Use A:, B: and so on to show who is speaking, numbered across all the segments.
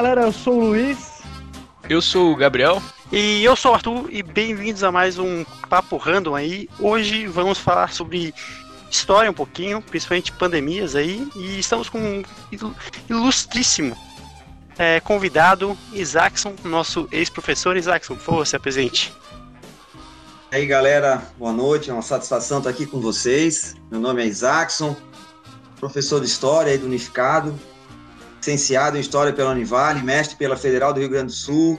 A: galera, eu sou o Luiz.
B: Eu sou o Gabriel.
C: E eu sou o Arthur e bem-vindos a mais um Papo Random aí. Hoje vamos falar sobre história um pouquinho, principalmente pandemias aí, e estamos com um ilustríssimo é, convidado, Isaacson, nosso ex-professor. Isaacson, por favor, se apresente.
D: E aí, galera, boa noite, é uma satisfação estar aqui com vocês. Meu nome é Isaacson, professor de História aí do Unificado, licenciado em História pela Univale, mestre pela Federal do Rio Grande do Sul.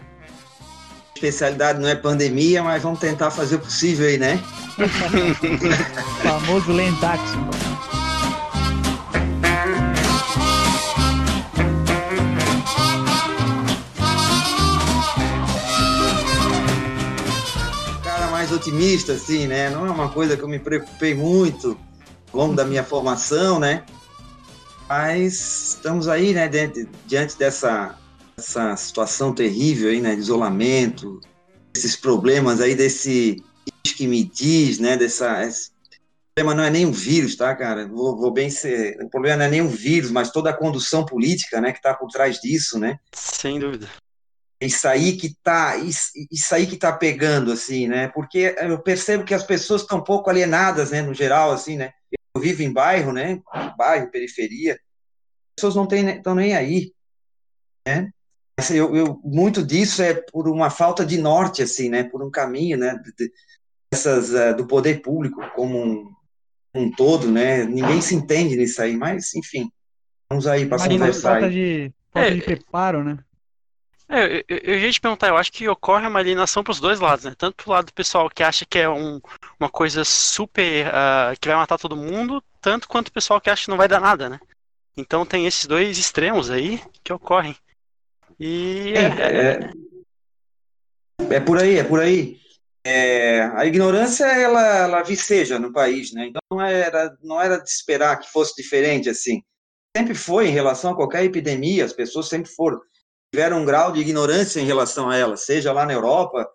D: Especialidade não é pandemia, mas vamos tentar fazer o possível aí, né?
A: famoso Lentaxo.
D: Cara mais otimista, assim, né? Não é uma coisa que eu me preocupei muito ao longo da minha formação, né? Mas estamos aí, né, diante, diante dessa, dessa situação terrível aí, né, de isolamento, esses problemas aí desse que me diz, né, dessa esse problema não é nem o vírus, tá, cara? Vou, vou, bem ser, o problema não é nem o vírus, mas toda a condução política, né, que está por trás disso, né?
C: Sem dúvida.
D: Isso aí que tá, isso, isso aí que tá pegando, assim, né? Porque eu percebo que as pessoas estão um pouco alienadas, né, no geral, assim, né? Eu vivo em bairro, né? Bairro, periferia. As pessoas não estão nem aí, né? Eu, eu, muito disso é por uma falta de norte, assim, né? Por um caminho, né? De, dessas, uh, do poder público como um, um, todo, né? Ninguém se entende nisso aí, mas, enfim. Vamos aí para conversar.
A: Falta de, falta é, de preparo, né?
C: É, eu, eu, ia te perguntar, eu acho que ocorre uma alienação para os dois lados, né? Tanto pro lado do pessoal que acha que é um, uma coisa super. Uh, que vai matar todo mundo, tanto quanto o pessoal que acha que não vai dar nada, né? Então tem esses dois extremos aí que ocorrem. E.
D: É, é, é, é por aí, é por aí. É, a ignorância ela, ela viceja no país, né? Então não era, não era de esperar que fosse diferente assim. Sempre foi em relação a qualquer epidemia, as pessoas sempre foram tiveram um grau de ignorância em relação a ela, seja lá na Europa,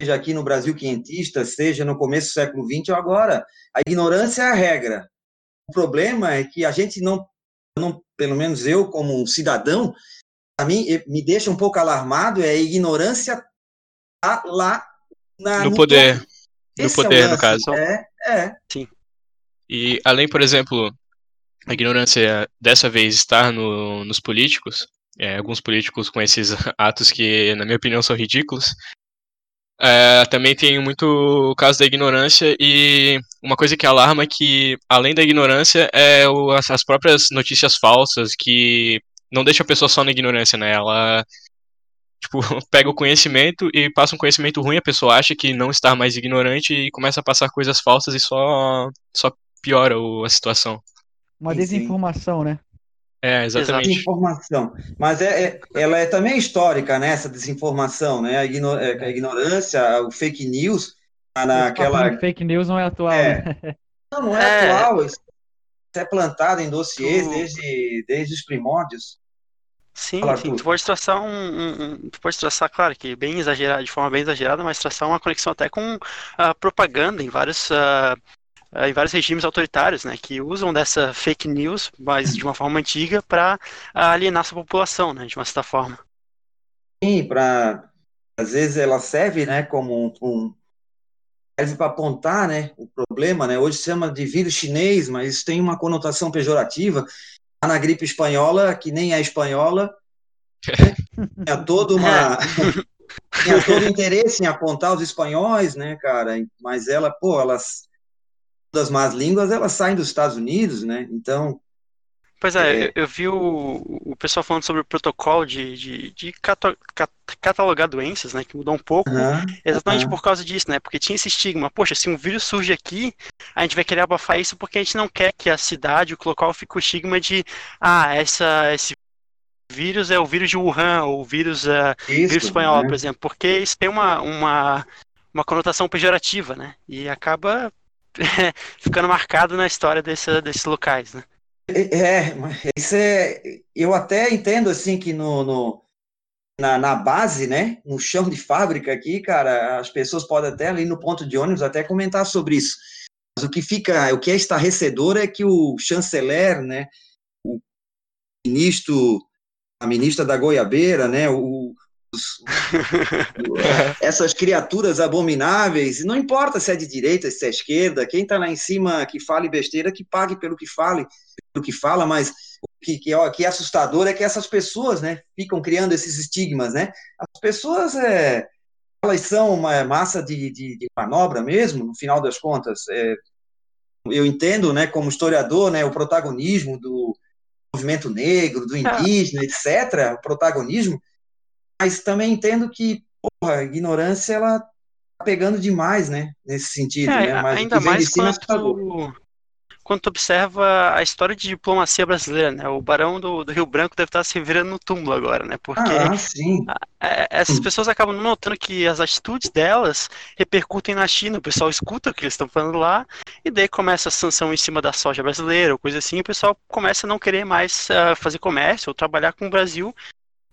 D: seja aqui no Brasil quentista, seja no começo do século XX ou agora. A ignorância é a regra. O problema é que a gente não, não pelo menos eu como um cidadão, a mim me deixa um pouco alarmado é a ignorância tá lá
B: na, no, no poder. No Esse poder, é no caso.
D: É, é.
C: Sim.
B: E além, por exemplo, a ignorância dessa vez estar no, nos políticos, é, alguns políticos com esses atos que, na minha opinião, são ridículos. É, também tem muito o caso da ignorância e uma coisa que alarma é que, além da ignorância, é o, as, as, próprias notícias falsas que não deixa a pessoa só na ignorância, né? Ela tipo, pega o conhecimento e passa um conhecimento ruim, a pessoa acha que não está mais ignorante e começa a passar coisas falsas e só, só piora o, a situação.
A: Uma desinformação, né?
B: É, exatamente.
D: Desinformação. Mas é, é, ela é também histórica, né, essa desinformação, né? A, igno, é, a ignorância, o fake news, naquela...
A: Fake news não é atual, é.
D: né? Não, não é, é, atual. Isso é plantado em dossiês desde, desde os primórdios.
C: Sim, Fala sim. Tu pode traçar um, um, um, Tu pode traçar, claro, que bem exagerado, de forma bem exagerada, mas traçar uma conexão até com a propaganda em vários. Uh, uh, em vários regimes autoritários, né, que usam dessa fake news, mas de uma forma antiga, para alienar sua população, né, de uma certa forma.
D: Sim, para às vezes ela serve, né, como um, serve para apontar, né, o problema, né. Hoje se chama de vírus chinês, mas isso tem uma conotação pejorativa na gripe espanhola, que nem é espanhola, tinha todo uma tinha todo interesse em apontar os espanhóis, né, cara? Mas ela, pô, elas das más línguas, elas saem dos Estados Unidos, né? Então
C: Pois é, é. eu vi o, o pessoal falando sobre o protocolo de, de, de cato, cat, catalogar doenças, né, que mudou um pouco, exatamente por causa disso, né, porque tinha esse estigma, poxa, se um vírus surge aqui, a gente vai querer abafar isso porque a gente não quer que a cidade, o local, fique o estigma de, ah, essa, esse vírus é o vírus de Wuhan, ou o vírus, uh, isso, vírus espanhol, né? por exemplo, porque isso tem uma, uma, uma conotação pejorativa, né, e acaba ficando marcado na história desse, desses locais, né.
D: É, isso é. Eu até entendo assim que no, no na, na, base, né, no chão de fábrica aqui, cara, as pessoas podem até ali no ponto de ônibus até comentar sobre isso. Mas o que fica, o que é estarrecedor é que o chanceler, né, o ministro a ministra da Goiabeira, né? O, essas criaturas abomináveis, não importa se é de direita, se é esquerda, quem está lá em cima que fale besteira, que pague pelo que fale, pelo que fala, mas o que, que, ó, que é assustador é que essas pessoas, né, ficam criando esses estigmas, né? As pessoas, é, elas são uma massa de, de, de manobra mesmo, no final das contas. É, eu entendo, né, como historiador, né, o protagonismo do movimento negro, do indígena, etc., o protagonismo, mas também entendo que porra, a ignorância ela tá pegando demais, né? Nesse sentido,
C: é,
D: né?
C: Mas ainda mais quando, quando tu observa a história de diplomacia brasileira, né? O Barão do, do Rio Branco deve estar se virando no túmulo agora, né? Porque
D: ah,
C: a, a, essas pessoas acabam notando que as atitudes delas repercutem na China, o pessoal escuta o que eles estão falando lá, e daí começa a sanção em cima da soja brasileira, ou coisa assim, e o pessoal começa a não querer mais uh, fazer comércio ou trabalhar com o Brasil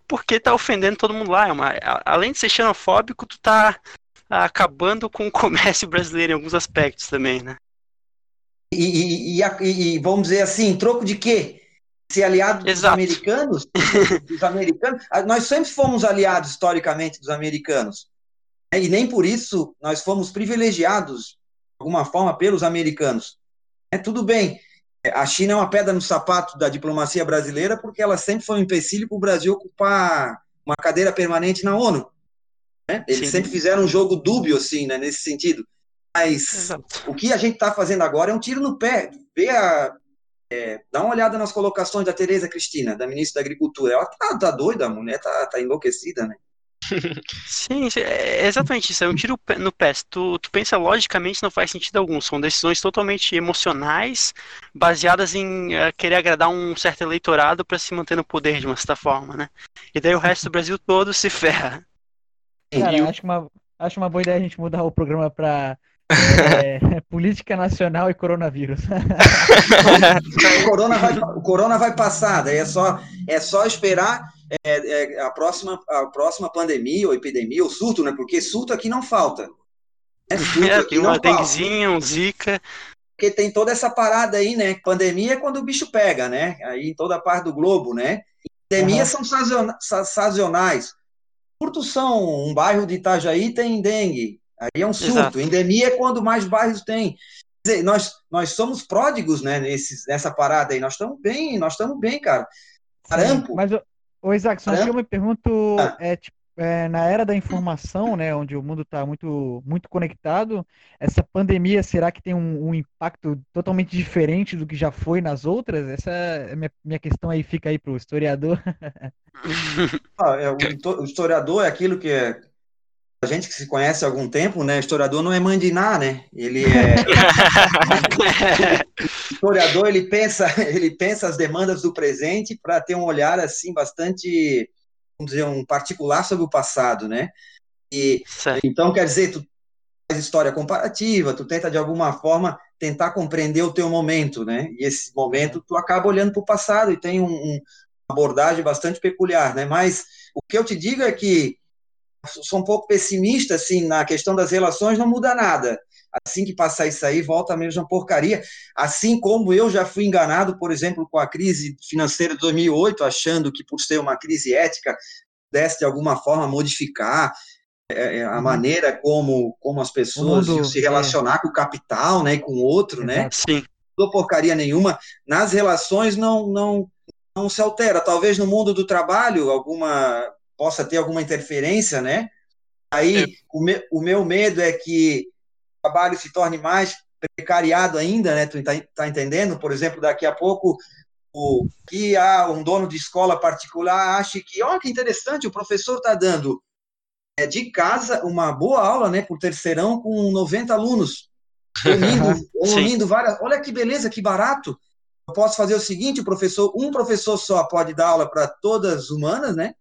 C: porque tá ofendendo todo mundo lá. É uma, além de ser xenofóbico, tu tá acabando com o comércio brasileiro em alguns aspectos também, né?
D: E, e, e, e vamos dizer assim, troco de quê? Ser aliado dos
C: Exato.
D: americanos? dos americanos? Ah, nós sempre fomos aliados historicamente dos americanos. E nem por isso nós fomos privilegiados, de alguma forma, pelos americanos. É tudo bem, a China é uma pedra no sapato da diplomacia brasileira porque ela sempre foi um empecilho para o Brasil ocupar uma cadeira permanente na ONU. Né? Eles Sim. sempre fizeram um jogo dúbio, assim, né, nesse sentido. Mas Exato. o que a gente está fazendo agora é um tiro no pé. Vê a, é, dá uma olhada nas colocações da Tereza Cristina, da ministra da Agricultura. Ela tá, tá doida, a mulher tá, tá enlouquecida, né?
C: Sim, é exatamente isso. É um tiro no pé. Tu, tu pensa logicamente, não faz sentido algum. São decisões totalmente emocionais, baseadas em uh, querer agradar um certo eleitorado para se manter no poder de uma certa forma, né? E daí o resto do Brasil todo se ferra.
A: Cara, eu... acho, uma, acho uma boa ideia a gente mudar o programa para é, política nacional e coronavírus.
D: o, corona vai, o corona vai passar, daí é só, é só esperar é, é, a, próxima, a próxima pandemia ou epidemia, ou surto, né? Porque surto aqui não falta.
C: É, surto é, aqui uma denguezinha, um zika.
D: Porque tem toda essa parada aí, né? Pandemia é quando o bicho pega, né? Aí em toda a parte do globo, né? Epidemias uhum. são sazonais. Surtos são um bairro de Itajaí tem dengue. Aí é um surto. Exato. Endemia é quando mais bairros tem. Quer dizer, nós, nós somos pródigos, né, nesse, nessa parada aí. Nós estamos bem, nós estamos bem, cara.
A: Caramba. Mas, ô Isaac, só que eu me pergunto, ah. é, tipo, é, na era da informação, né, onde o mundo está muito, muito conectado, essa pandemia, será que tem um, um, impacto totalmente diferente do que já foi nas outras? Essa é minha, minha questão aí, fica aí para o historiador.
D: ah, é, o, o, historiador é aquilo que é, a gente que se conhece há algum tempo, né? Historiador não é mandiná, né? Ele é historiador, ele pensa, ele pensa as demandas do presente para ter um olhar assim bastante, vamos dizer, um particular sobre o passado, né? E certo. então quer dizer, tu faz história comparativa, tu tenta de alguma forma tentar compreender o teu momento, né? E esse momento tu acaba olhando para o passado e tem um, um, uma abordagem bastante peculiar, né? Mas o que eu te digo é que sou um pouco pessimista assim na questão das relações, não muda nada. Assim que passar isso aí, volta a mesma porcaria. Assim como eu já fui enganado, por exemplo, com a crise financeira de 2008, achando que por ser uma crise ética pudesse de alguma forma modificar é, é, a uhum. maneira como, como as pessoas mundo, se relacionar é. com o capital, né, e com o outro, né?
C: Sim.
D: Não porcaria nenhuma. Nas relações não não não se altera. Talvez no mundo do trabalho alguma possa ter alguma interferência, né? Aí é. o, me, o meu medo é que o trabalho se torne mais precariado ainda, né? Tu tá, tá entendendo? Por exemplo, daqui a pouco o que há um dono de escola particular acha que, oh, que interessante, o professor está dando é, de casa uma boa aula, né, por terceirão com 90 alunos, unindo, unindo várias. Olha que beleza, que barato. Eu posso fazer o seguinte, o professor, um professor só pode dar aula para todas as humanas, né?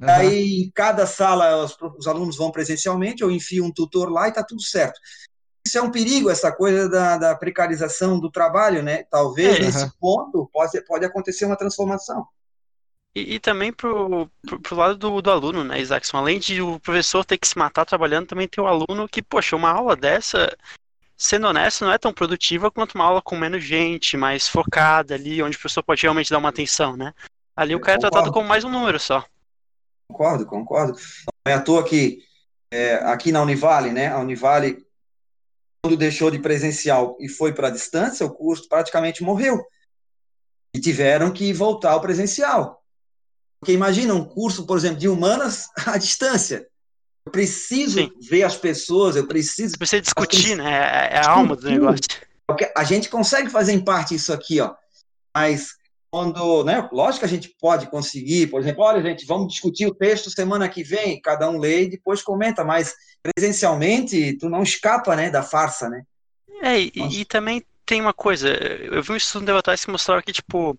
D: Uhum. Aí, em cada sala, os, os, alunos vão presencialmente, eu enfio um tutor lá e está tudo certo. Isso é um perigo, essa coisa da, da precarização do trabalho, né? Talvez, é, nesse uhum. ponto, pode, pode acontecer uma transformação.
C: E, e também pro, pro, pro, lado do, do aluno, né, Isaacson? Além de o professor ter que se matar trabalhando, também tem o aluno que, poxa, uma aula dessa, sendo honesto, não é tão produtiva quanto uma aula com menos gente, mais focada ali, onde o professor pode realmente dar uma atenção, né? Ali o cara é tratado como mais um número só.
D: Concordo, concordo. Não é à toa que é, aqui na Univale, né? A Univale, quando deixou de presencial e foi para a distância, o curso praticamente morreu. E tiveram que voltar ao presencial. Porque imagina um curso, por exemplo, de humanas à distância. Eu preciso Sim. ver as pessoas, eu preciso.
C: Precisa discutir, né? É, é a alma do negócio.
D: A gente consegue fazer em parte isso aqui, ó. Mas quando, né, lógico que a gente pode conseguir, por exemplo, olha, gente, vamos discutir o texto semana que vem, cada um lê e depois comenta, mas presencialmente tu não escapa, né, da farsa, né?
C: É, e, e também tem uma coisa, eu vi um estudo de atrás que mostrava que, tipo,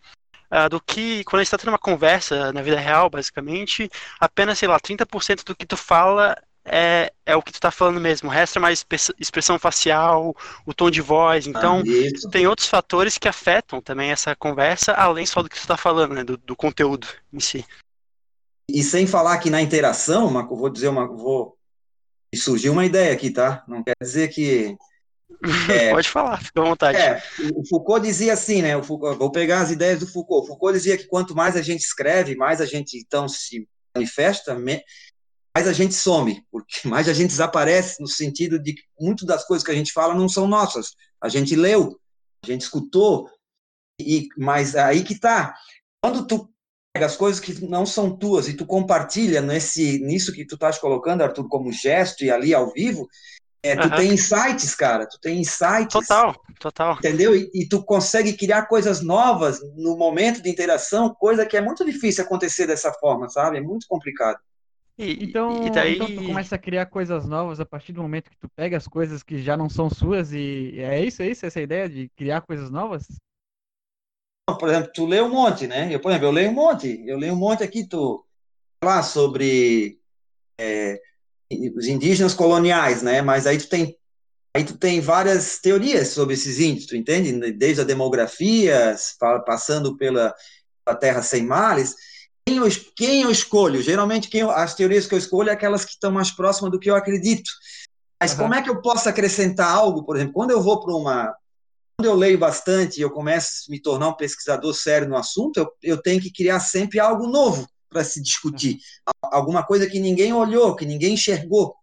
C: uh, do que, quando a gente está tendo uma conversa na vida real, basicamente, apenas, sei lá, 30% do que tu fala é, é o que tu tá falando mesmo. O resto é mais expressão facial, o tom de voz. Então, ah, tem outros fatores que afetam também essa conversa, além só do que tu tá falando, né? Do, do conteúdo em si.
D: E sem falar que na interação, Marco, vou dizer uma. Vou... Surgiu uma ideia aqui, tá? Não quer dizer que
C: é, Pode falar, fica à vontade. É,
D: o Foucault dizia assim, né? O Foucault, vou pegar as ideias do Foucault. O Foucault dizia que quanto mais a gente escreve, mais a gente então se manifesta, mais a gente some, porque mais a gente desaparece no sentido de que muitas das coisas que a gente fala não são nossas. A gente leu, a gente escutou, e mas aí que tá. Quando tu pega as coisas que não são tuas e tu compartilha nesse nisso que tu estás colocando, Arthur, como gesto e ali ao vivo, é, tu uhum. tem insights, cara, tu tem insights.
C: Total, total.
D: Entendeu? E, e, tu consegue criar coisas novas no momento de interação, coisa que é muito difícil acontecer dessa forma, sabe? É muito complicado.
A: E, então, e daí... então tu começa a criar coisas novas a partir do momento que tu pega as coisas que já não são suas e é isso, é isso, essa ideia de criar coisas novas?
D: Por exemplo, tu lê um monte, né? Eu, por exemplo, eu leio um monte, eu leio um monte aqui, tu lá sobre é, os indígenas coloniais, né? Mas aí tu tem aí tu tem várias teorias sobre esses índios, tu entende? Desde a demografia, passando pela, pela terra sem males. Quem eu, quem eu escolho? Geralmente quem eu, as teorias que eu escolho é aquelas que estão mais próximas do que eu acredito. Mas uhum. como é que eu posso acrescentar algo, por exemplo, quando eu vou para uma quando eu leio bastante e eu começo a me tornar um pesquisador sério no assunto, eu, eu tenho que criar sempre algo novo para se discutir, alguma coisa que ninguém olhou, que ninguém enxergou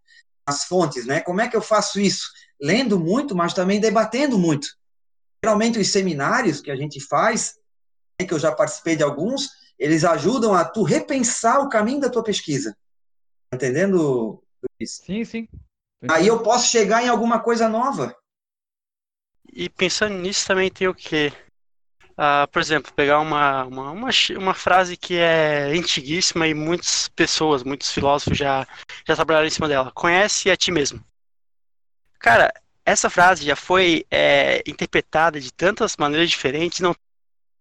D: as fontes, né? Como é que eu faço isso? Lendo muito, mas também debatendo muito. Geralmente os seminários que a gente faz, né, que eu já participei de alguns, eles ajudam a tu repensar o caminho da tua pesquisa. Tá entendendo,
A: Luiz? Sim, sim.
D: Aí eu posso chegar em alguma coisa nova.
C: E pensando nisso também tem o quê? Uh, por exemplo, pegar uma, uma, uma, uma, frase que é antiguíssima e muitas pessoas, muitos filósofos já, já trabalharam em cima dela. Conhece a ti mesmo. Cara, essa frase já foi é, interpretada de tantas maneiras diferentes, não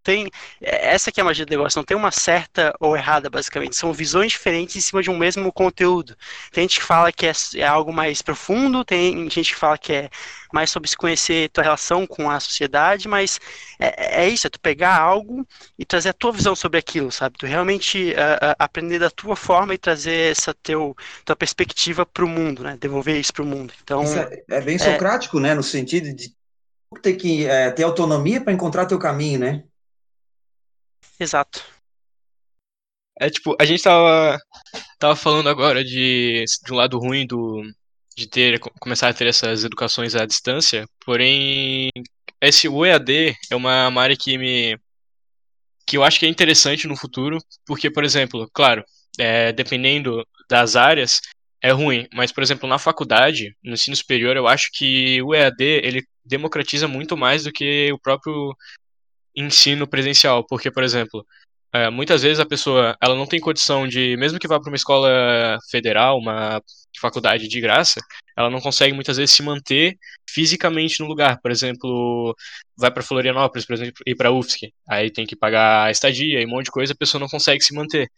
C: tem. É, essa que é a magia do negócio, não tem uma certa ou errada, basicamente. São visões diferentes em cima de um mesmo conteúdo. Tem gente que fala que é, é algo mais profundo, tem gente que fala que é mais sobre se conhecer tua relação com a sociedade, mas é, é isso, é tu pegar algo e trazer a tua visão sobre aquilo, sabe? Tu realmente uh, aprender da tua forma e trazer essa teu, tua perspectiva para o mundo, né? Devolver isso para o mundo. Então,
D: é, é, bem socrático, né? No sentido de ter que é, ter autonomia para encontrar teu caminho, né?
C: Exato.
B: É tipo, a gente tava, tava falando agora de, de um lado ruim do, de ter começar a ter essas educações à distância, porém esse EAD é uma, uma área que me que eu acho que é interessante no futuro, porque por exemplo, claro, é, dependendo das áreas é ruim, mas por exemplo na faculdade, no ensino superior, eu acho que o EAD ele democratiza muito mais do que o próprio ensino presencial, porque, por exemplo, é, muitas vezes a pessoa ela não tem condição de, mesmo que vá para uma escola federal, uma faculdade de graça, ela não consegue muitas vezes se manter fisicamente no lugar. Por exemplo, vai para Florianópolis, por exemplo, ir para UFSC, aí tem que pagar a estadia e um monte de coisa, a pessoa não consegue se manter.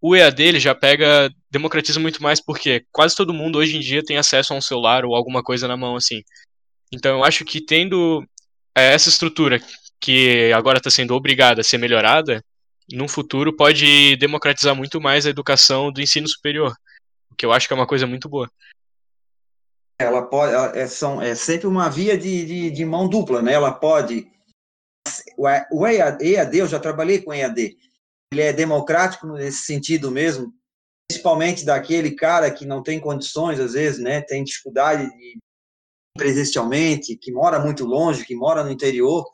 B: O EAD ele já pega, democratiza muito mais porque quase todo mundo hoje em dia tem acesso a um celular ou alguma coisa na mão assim. Então eu acho que tendo é, essa estrutura que agora está sendo obrigada a ser melhorada, no futuro pode democratizar muito mais a educação do ensino superior, o que eu acho que é uma coisa muito boa.
D: Ela pode, é, são, é sempre uma via de, de, de mão dupla, né? Ela pode. O EAD, eu já trabalhei com EAD. ele é democrático nesse sentido mesmo, principalmente daquele cara que não tem condições, às vezes, né, tem dificuldade de presencialmente, que mora muito longe, que mora no interior,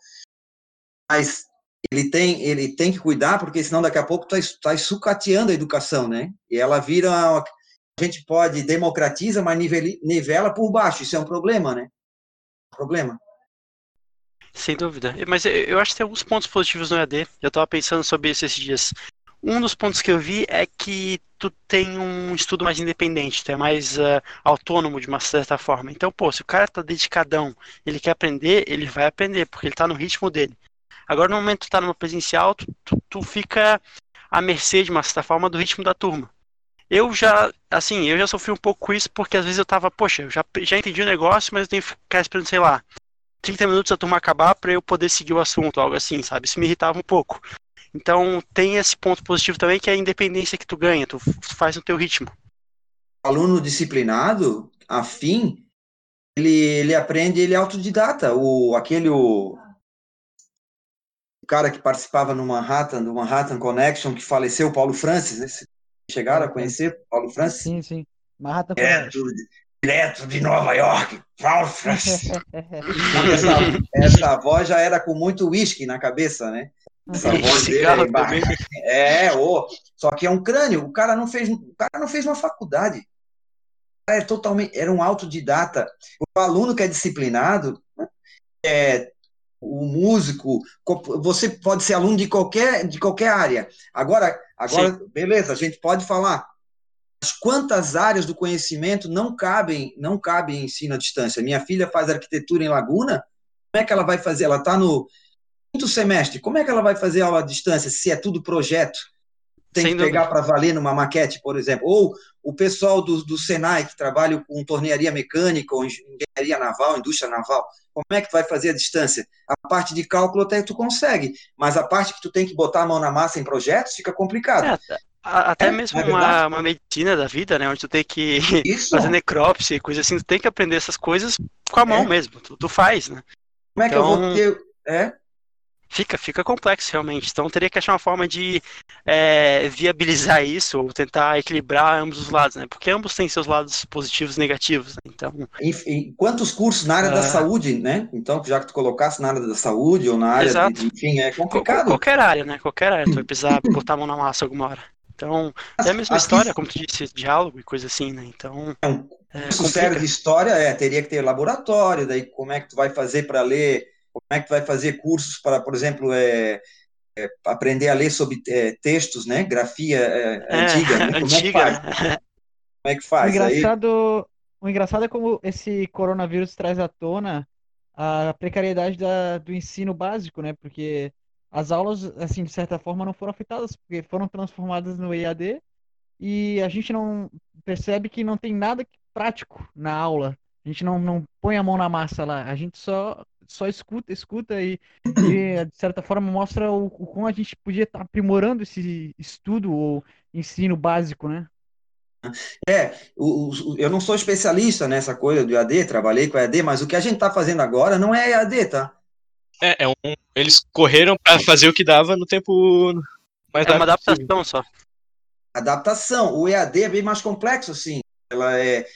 D: mas ele tem, ele tem que cuidar, porque senão daqui a pouco está tá sucateando a educação, né? E ela vira, a gente pode democratiza, mas nivela por baixo, isso é um problema, né? Problema.
C: Sem dúvida. Mas eu acho que tem alguns pontos positivos no EAD. Eu estava pensando sobre isso esses dias. Um dos pontos que eu vi é que tu tem um estudo mais independente, tu é mais uh, autônomo de uma certa forma. Então, pô, se o cara tá dedicadão, ele quer aprender, ele vai aprender, porque ele tá no ritmo dele. Agora, no momento que tu tá numa presencial, tu, tu, tu fica à mercê, de uma certa forma, do ritmo da turma. Eu já, assim, eu já sofri um pouco com isso, porque às vezes eu tava, poxa, eu já, já entendi o negócio, mas eu tenho que ficar esperando, sei lá, 30 minutos a turma acabar para eu poder seguir o assunto, algo assim, sabe? Isso me irritava um pouco. Então tem esse ponto positivo também que é a independência que tu ganha, tu, faz no teu ritmo.
D: aluno disciplinado, afim, ele, ele aprende, ele é autodidata. O, aquele o cara que participava no Manhattan, do Manhattan Connection, que faleceu, Paulo Francis, né? chegaram a conhecer Paulo Francis?
A: Sim, sim. Manhattan
D: Connection direto de Nova York, essa, essa voz já era com muito uísque na cabeça, né? Essa voz dele é, é oh, só que é um crânio. O cara não fez, o cara não fez uma faculdade. É totalmente, era um autodidata. O aluno que é disciplinado, é, o músico, você pode ser aluno de qualquer, de qualquer área. Agora, agora, beleza, a gente pode falar mas quantas áreas do conhecimento não cabem, não cabem ensino à distância? Minha filha faz arquitetura em Laguna, como é que ela vai fazer? Ela está no quinto semestre, como é que ela vai fazer aula à distância se é tudo projeto? Tem Sem que pegar para valer numa maquete, por exemplo. Ou o pessoal do, do Senai, que trabalha com tornearia mecânica ou engenharia naval, indústria naval, como é que vai fazer a distância? A parte de cálculo até tu consegue, mas a parte que tu tem que botar a mão na massa em projetos fica complicado. É,
C: até é, mesmo é uma, uma, medicina da vida, né? Onde tu tem que Isso. fazer necrópsia, coisa assim, tu tem que aprender essas coisas com a mão é. mesmo. Tu, tu, faz, né?
D: Como é que eu vou então, ter. É?
C: Fica, fica complexo realmente. Então teria que achar uma forma de é, viabilizar isso ou tentar equilibrar ambos os lados, né? Porque ambos têm seus lados positivos e negativos. Né? Então.
D: Enfim, quantos cursos na área uh... da ah. saúde, né? Então, já que tu colocasse na área da saúde ou na área, Exato. de, enfim, é complicado.
C: Qualquer área, né? Qualquer área, tu vai precisar botar a mão na massa alguma hora. Então, é a mesma Aqui, história, como tu disse, diálogo e coisa assim, né? Então.
D: É um é, sério de história, é, teria que ter laboratório, daí como é que tu vai fazer para ler, como é que vai fazer cursos para, por exemplo, é, é, aprender a ler sobre é, textos, né? Grafia é, é, antiga, né? Como
C: antiga.
D: é que faz? Como é que faz?
A: O engraçado, Aí... o engraçado é como esse coronavírus traz à tona a precariedade da, do ensino básico, né? Porque as aulas, assim, de certa forma, não foram afetadas, porque foram transformadas no EAD e a gente não percebe que não tem nada prático na aula. A gente não, não põe a mão na massa lá, a gente só, só escuta, escuta e, e de certa forma mostra o, o como a gente podia estar aprimorando esse estudo ou ensino básico, né?
D: É, o, o, eu não sou especialista nessa coisa do EAD, trabalhei com EAD, mas o que a gente está fazendo agora não é EAD, tá?
B: É, é um, eles correram para fazer o que dava no tempo
C: mais É uma adaptação possível. só.
D: Adaptação. O EAD é bem mais complexo, assim. Ela é,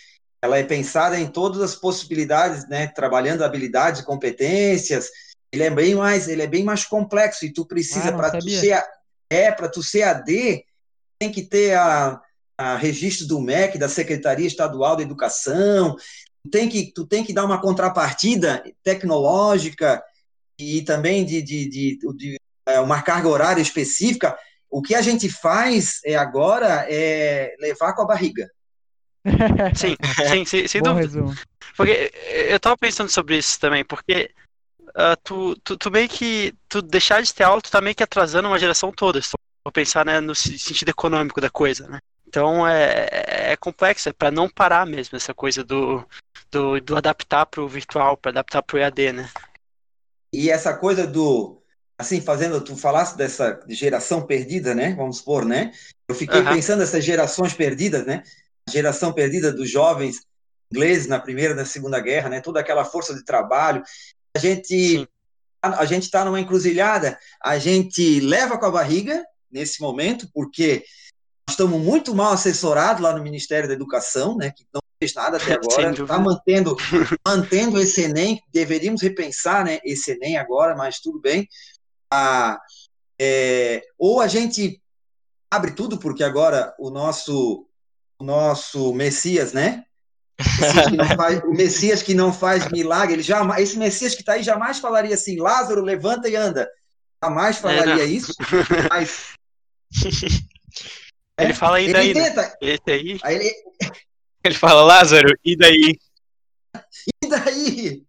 D: ela é pensada em todas as possibilidades, né? Trabalhando habilidades e competências. Ele é bem mais, ele é bem mais complexo e tu precisa ah, para tu ser é para tu ser AD tem que ter a, a registro do MEC, da Secretaria Estadual da Educação. Tu tem que tu tem que dar uma contrapartida tecnológica e também de, de, de, de é, uma carga horária específica, o que a gente faz é, agora é levar com a barriga.
C: Sim, sim, sim sem dúvida. Resumo. Porque eu tava pensando sobre isso também, porque uh, tu, tu, tu, meio que. Tu deixar de ter aula, tu tá meio que atrasando uma geração toda. Se for pensar né, no sentido econômico da coisa, né? Então é, é complexo, é para não parar mesmo essa coisa do, do, do adaptar para o virtual, para adaptar para o EAD, né?
D: E essa coisa do, assim, fazendo, tu falasse dessa geração perdida, né? Vamos supor, né? Eu fiquei uhum. pensando nessas gerações perdidas, né? Geração perdida dos jovens ingleses na primeira e na segunda guerra, né? Toda aquela força de trabalho. A gente, a, a gente está numa encruzilhada. A gente leva com a barriga, nesse momento, porque estamos muito mal assessorados lá no Ministério da Educação, né, que não fez nada até agora, está mantendo, mantendo esse Enem, deveríamos repensar né, esse Enem agora, mas tudo bem. Ah, é, ou a gente abre tudo, porque agora o nosso, nosso Messias, né? Faz, o Messias que não faz milagre, ele jamais, esse Messias que está aí jamais falaria assim, Lázaro, levanta e anda. Jamais falaria é, isso, mas...
C: Ele é, fala aí daí, ele
B: né? tenta, Esse aí... aí ele... ele fala, Lázaro, e daí?
D: E daí?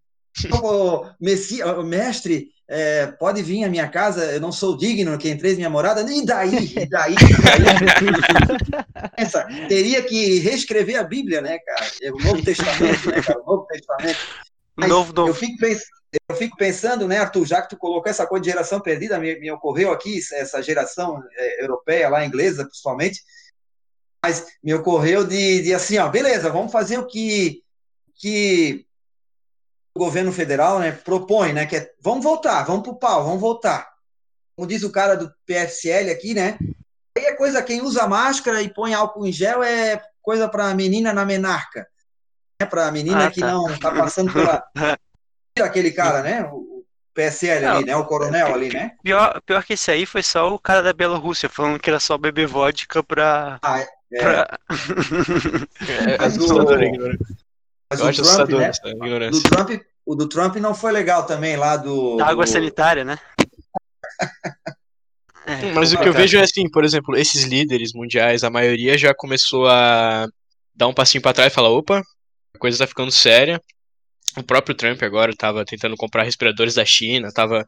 D: O mestre, é, pode vir à minha casa, eu não sou digno que entreis minha morada, e daí? E daí? Essa, teria que reescrever a Bíblia, né, cara? É o Novo Testamento, né, cara? O Novo Testamento. Mas novo, novo. Eu, fico pensando, eu fico pensando, né, Arthur, já que tu colocou essa coisa de geração perdida, me, me ocorreu aqui essa geração é, europeia, lá inglesa, principalmente, mas me ocorreu de, de assim, ó, beleza, vamos fazer o que, que governo federal né, propõe, né? Que é, vamos voltar, vamos pro pau, vamos voltar. Como diz o cara do PFCL aqui, né? Aí é coisa, quem usa máscara e põe álcool em gel é coisa para menina na menarca. É para menina ah, que tá. não está passando pela. aquele cara, né? O PSL não, ali, né? O coronel ali, né?
C: Pior, pior que esse aí foi só o cara da Bielorrússia falando que era só beber vodka pra. Ah, é. pra...
D: é, é mas Eu o Trump, né? Do Trump, o do Trump não foi legal também lá do.
C: Da água
D: do...
C: sanitária, né?
B: é, mas o que eu vejo é assim, por exemplo, esses líderes mundiais, a maioria já começou a dar um passinho para trás e falar, opa, a coisa tá ficando séria. O próprio Trump agora estava tentando comprar respiradores da China, estava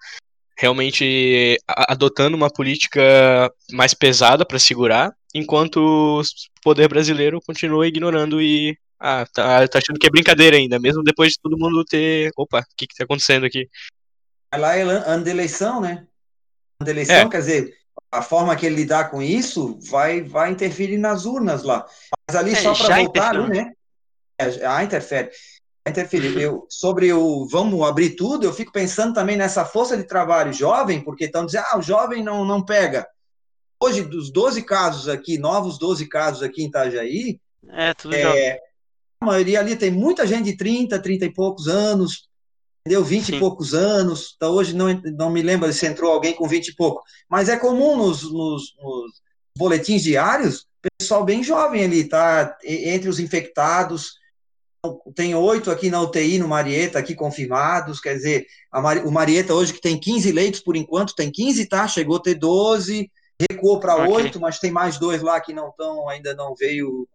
B: realmente adotando uma política mais pesada para segurar, enquanto o poder brasileiro continua ignorando e ah, tá, tá achando que é brincadeira ainda, mesmo depois de todo mundo ter. Opa, o que, que tá acontecendo aqui?
D: Lá é ano de eleição, né? Ano de eleição, é. quer dizer, a forma que ele lidar com isso vai, vai interferir nas urnas lá. Mas ali, é, só para voltar ali, né? É, ah, interfere. Interferir. Eu, sobre o vamos abrir tudo, eu fico pensando também nessa força de trabalho jovem, porque estão dizendo, ah, o jovem não, não pega. Hoje, dos 12 casos aqui, novos 12 casos aqui em Itajaí,
C: é, tudo é, jovem
D: a maioria ali tem muita gente de 30, 30 e poucos anos, entendeu? 20 Sim. e poucos anos. Então, hoje não, não me lembro se entrou alguém com 20 e pouco. Mas é comum nos, nos, nos boletins diários, pessoal bem jovem ali, tá? Entre os infectados. Tem oito aqui na UTI, no Marieta, aqui confirmados. Quer dizer, Mari, o Marieta hoje que tem 15 leitos por enquanto, tem 15, tá? Chegou a ter 12, recuou para oito, okay. mas tem mais dois lá que não estão, ainda não veio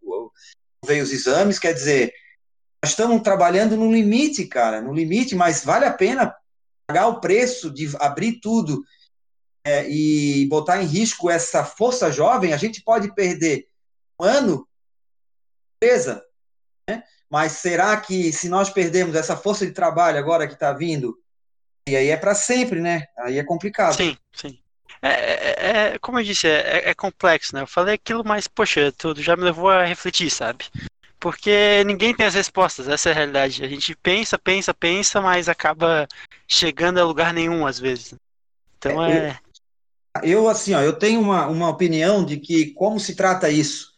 D: veio os exames, quer dizer, nós estamos trabalhando no limite, cara, no limite, mas vale a pena pagar o preço de abrir tudo é, e botar em risco essa força jovem, a gente pode perder um ano, beleza, né? mas será que se nós perdemos essa força de trabalho agora que está vindo, e aí é para sempre, né? Aí é complicado.
C: Sim, sim. É, é, é, como eu disse, é, é, complexo, né? Eu falei aquilo, mas, poxa, tudo já me levou a refletir, sabe? Porque ninguém tem as respostas, essa é a realidade. A gente pensa, pensa, pensa, mas acaba chegando a lugar nenhum às vezes. Então é.
D: Eu, assim, ó, eu tenho uma, uma opinião de que como se trata isso?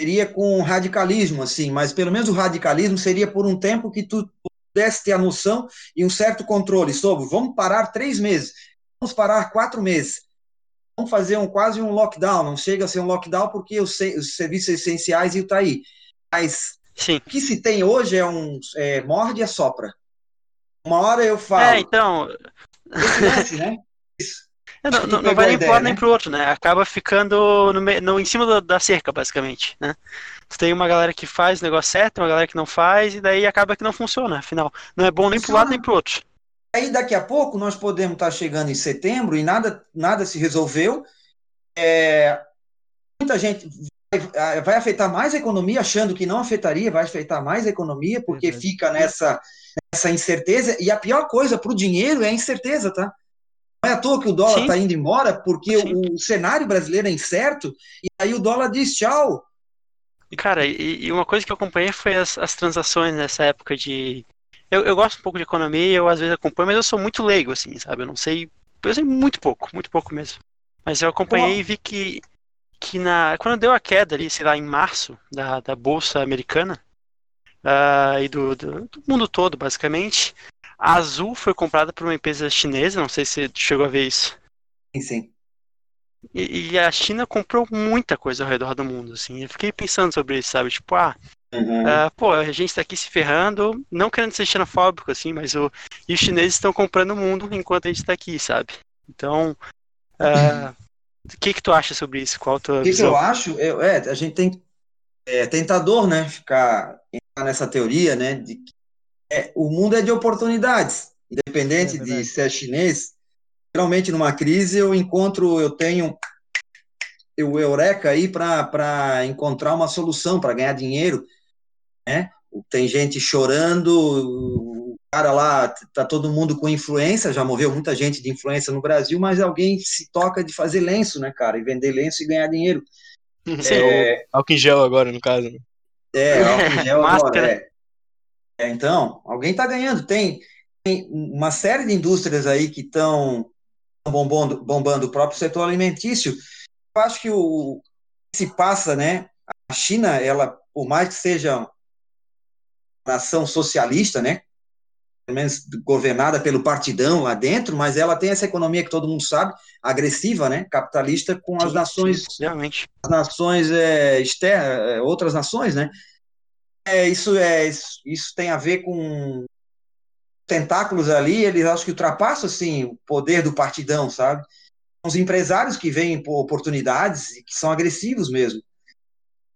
D: Seria com radicalismo, assim, mas pelo menos o radicalismo seria por um tempo que tu pudesse ter a noção e um certo controle sobre. Vamos parar três meses, vamos parar quatro meses vamos fazer um, quase um lockdown, não chega a ser um lockdown porque os, os serviços essenciais estão aí. Mas Sim. o que se tem hoje é um é, morde e assopra. Uma hora eu falo.
C: É, então. Esse lance, né? Isso. Não, não, não vai nem para um lado né? nem pro outro, né? Acaba ficando no, no, em cima do, da cerca, basicamente, né? Tem uma galera que faz o negócio certo, uma galera que não faz, e daí acaba que não funciona, afinal. Não é bom nem para um lado nem pro outro.
D: Aí daqui a pouco nós podemos estar chegando em setembro e nada, nada se resolveu. É, muita gente vai, vai, afetar mais a economia, achando que não afetaria, vai afetar mais a economia, porque uhum. fica nessa, nessa incerteza. E a pior coisa para o dinheiro é a incerteza, tá? Não é à toa que o dólar está indo embora, porque o, o, cenário brasileiro é incerto, e aí o dólar diz tchau.
C: Cara, e, e uma coisa que eu acompanhei foi as, as transações nessa época de, eu, eu gosto um pouco de economia, eu às vezes acompanho, mas eu sou muito leigo, assim, sabe? Eu não sei. Eu sei muito pouco, muito pouco mesmo. Mas eu acompanhei e vi que, que na, quando deu a queda ali, sei lá, em março, da, da Bolsa Americana, uh, e do, do, do, mundo todo, basicamente, a Azul foi comprada por uma empresa chinesa, não sei se você chegou a ver isso.
D: Sim, sim.
C: E, e, a China comprou muita coisa ao redor do mundo, assim. Eu fiquei pensando sobre isso, sabe? Tipo, ah, uhum. uh, pô, a gente tá aqui se ferrando, não querendo ser xenofóbico, assim, mas o, e os chineses estão comprando o mundo enquanto a gente tá aqui, sabe? Então, uh, o que que tu acha sobre isso? Qual a tua
D: O que,
C: que
D: eu acho? Eu, é, a gente tem é tentador, né, ficar nessa teoria, né, de que é, o mundo é de oportunidades, independente é de ser chinês, geralmente numa crise eu encontro, eu tenho o eureka aí para encontrar uma solução, para ganhar dinheiro, né? Tem gente chorando, o cara lá, tá todo mundo com influência, já moveu muita gente de influência no Brasil, mas alguém se toca de fazer lenço, né, cara, e vender lenço e ganhar dinheiro.
B: Sim, é... álcool em gel agora, no caso. Né?
D: É, álcool em gel agora, é. é. Então, alguém tá ganhando. Tem, tem uma série de indústrias aí que estão bombando, bombando o próprio setor alimentício. Eu acho que o que se passa, né? A China, ela, por mais que seja nação socialista, né? Pelo menos governada pelo partidão lá dentro, mas ela tem essa economia que todo mundo sabe, agressiva, né? Capitalista com as sim, nações,
C: sim, realmente.
D: as nações é, externas, é, outras nações, né? É, isso é isso tem a ver com tentáculos ali, eles acho que ultrapassam assim, o poder do partidão, sabe? Os empresários que vêm por oportunidades e que são agressivos mesmo.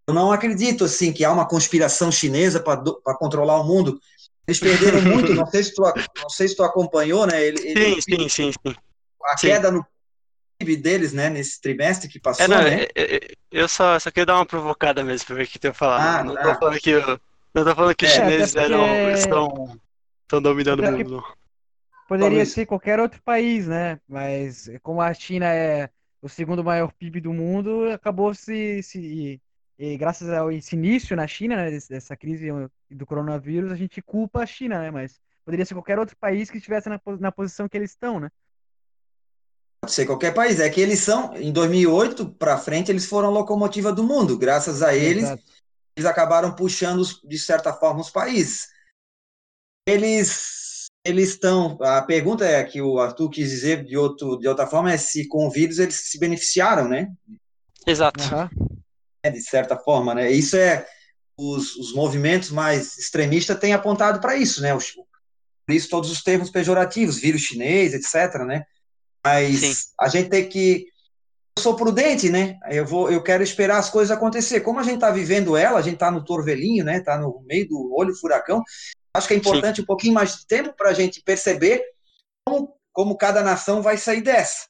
D: Eu não acredito assim que há uma conspiração chinesa para controlar o mundo. Eles perderam muito, não sei se tu, não sei se tu acompanhou, né? Ele,
C: sim, ele, sim, sim, sim.
D: A sim. queda no PIB deles, né, nesse trimestre que passou,
C: é, não,
D: né?
C: É, é, eu só, só queria dar uma provocada mesmo para ver o que tu ia falar. Ah, não, tá. tô falando que, não tô falando que os é, chineses porque... eram, estão Estão dominando o mundo.
A: Poderia ser qualquer outro país, né? Mas como a China é o segundo maior PIB do mundo, acabou se, se e graças a esse início na China, né, dessa crise do coronavírus, a gente culpa a China, né? Mas poderia ser qualquer outro país que estivesse na, na posição que eles estão, né?
D: Pode ser qualquer país. É que eles são, em 2008 para frente, eles foram a locomotiva do mundo. Graças a eles, Exato. eles acabaram puxando, de certa forma, os países eles eles estão. A pergunta é que o Arthur quis dizer de, outro, de outra forma é se com o vírus eles se beneficiaram, né?
C: Exato.
D: É, de certa forma, né? Isso é os, os movimentos mais extremistas têm apontado para isso, né? Por isso todos os termos pejorativos, vírus chinês, etc, né? Mas Sim. a gente tem que eu sou prudente, né? Eu vou, eu quero esperar as coisas acontecer. Como a gente está vivendo ela, a gente está no torvelinho, né? Está no meio do olho furacão. Acho que é importante Sim. um pouquinho mais de tempo para a gente perceber como, como cada nação vai sair dessa.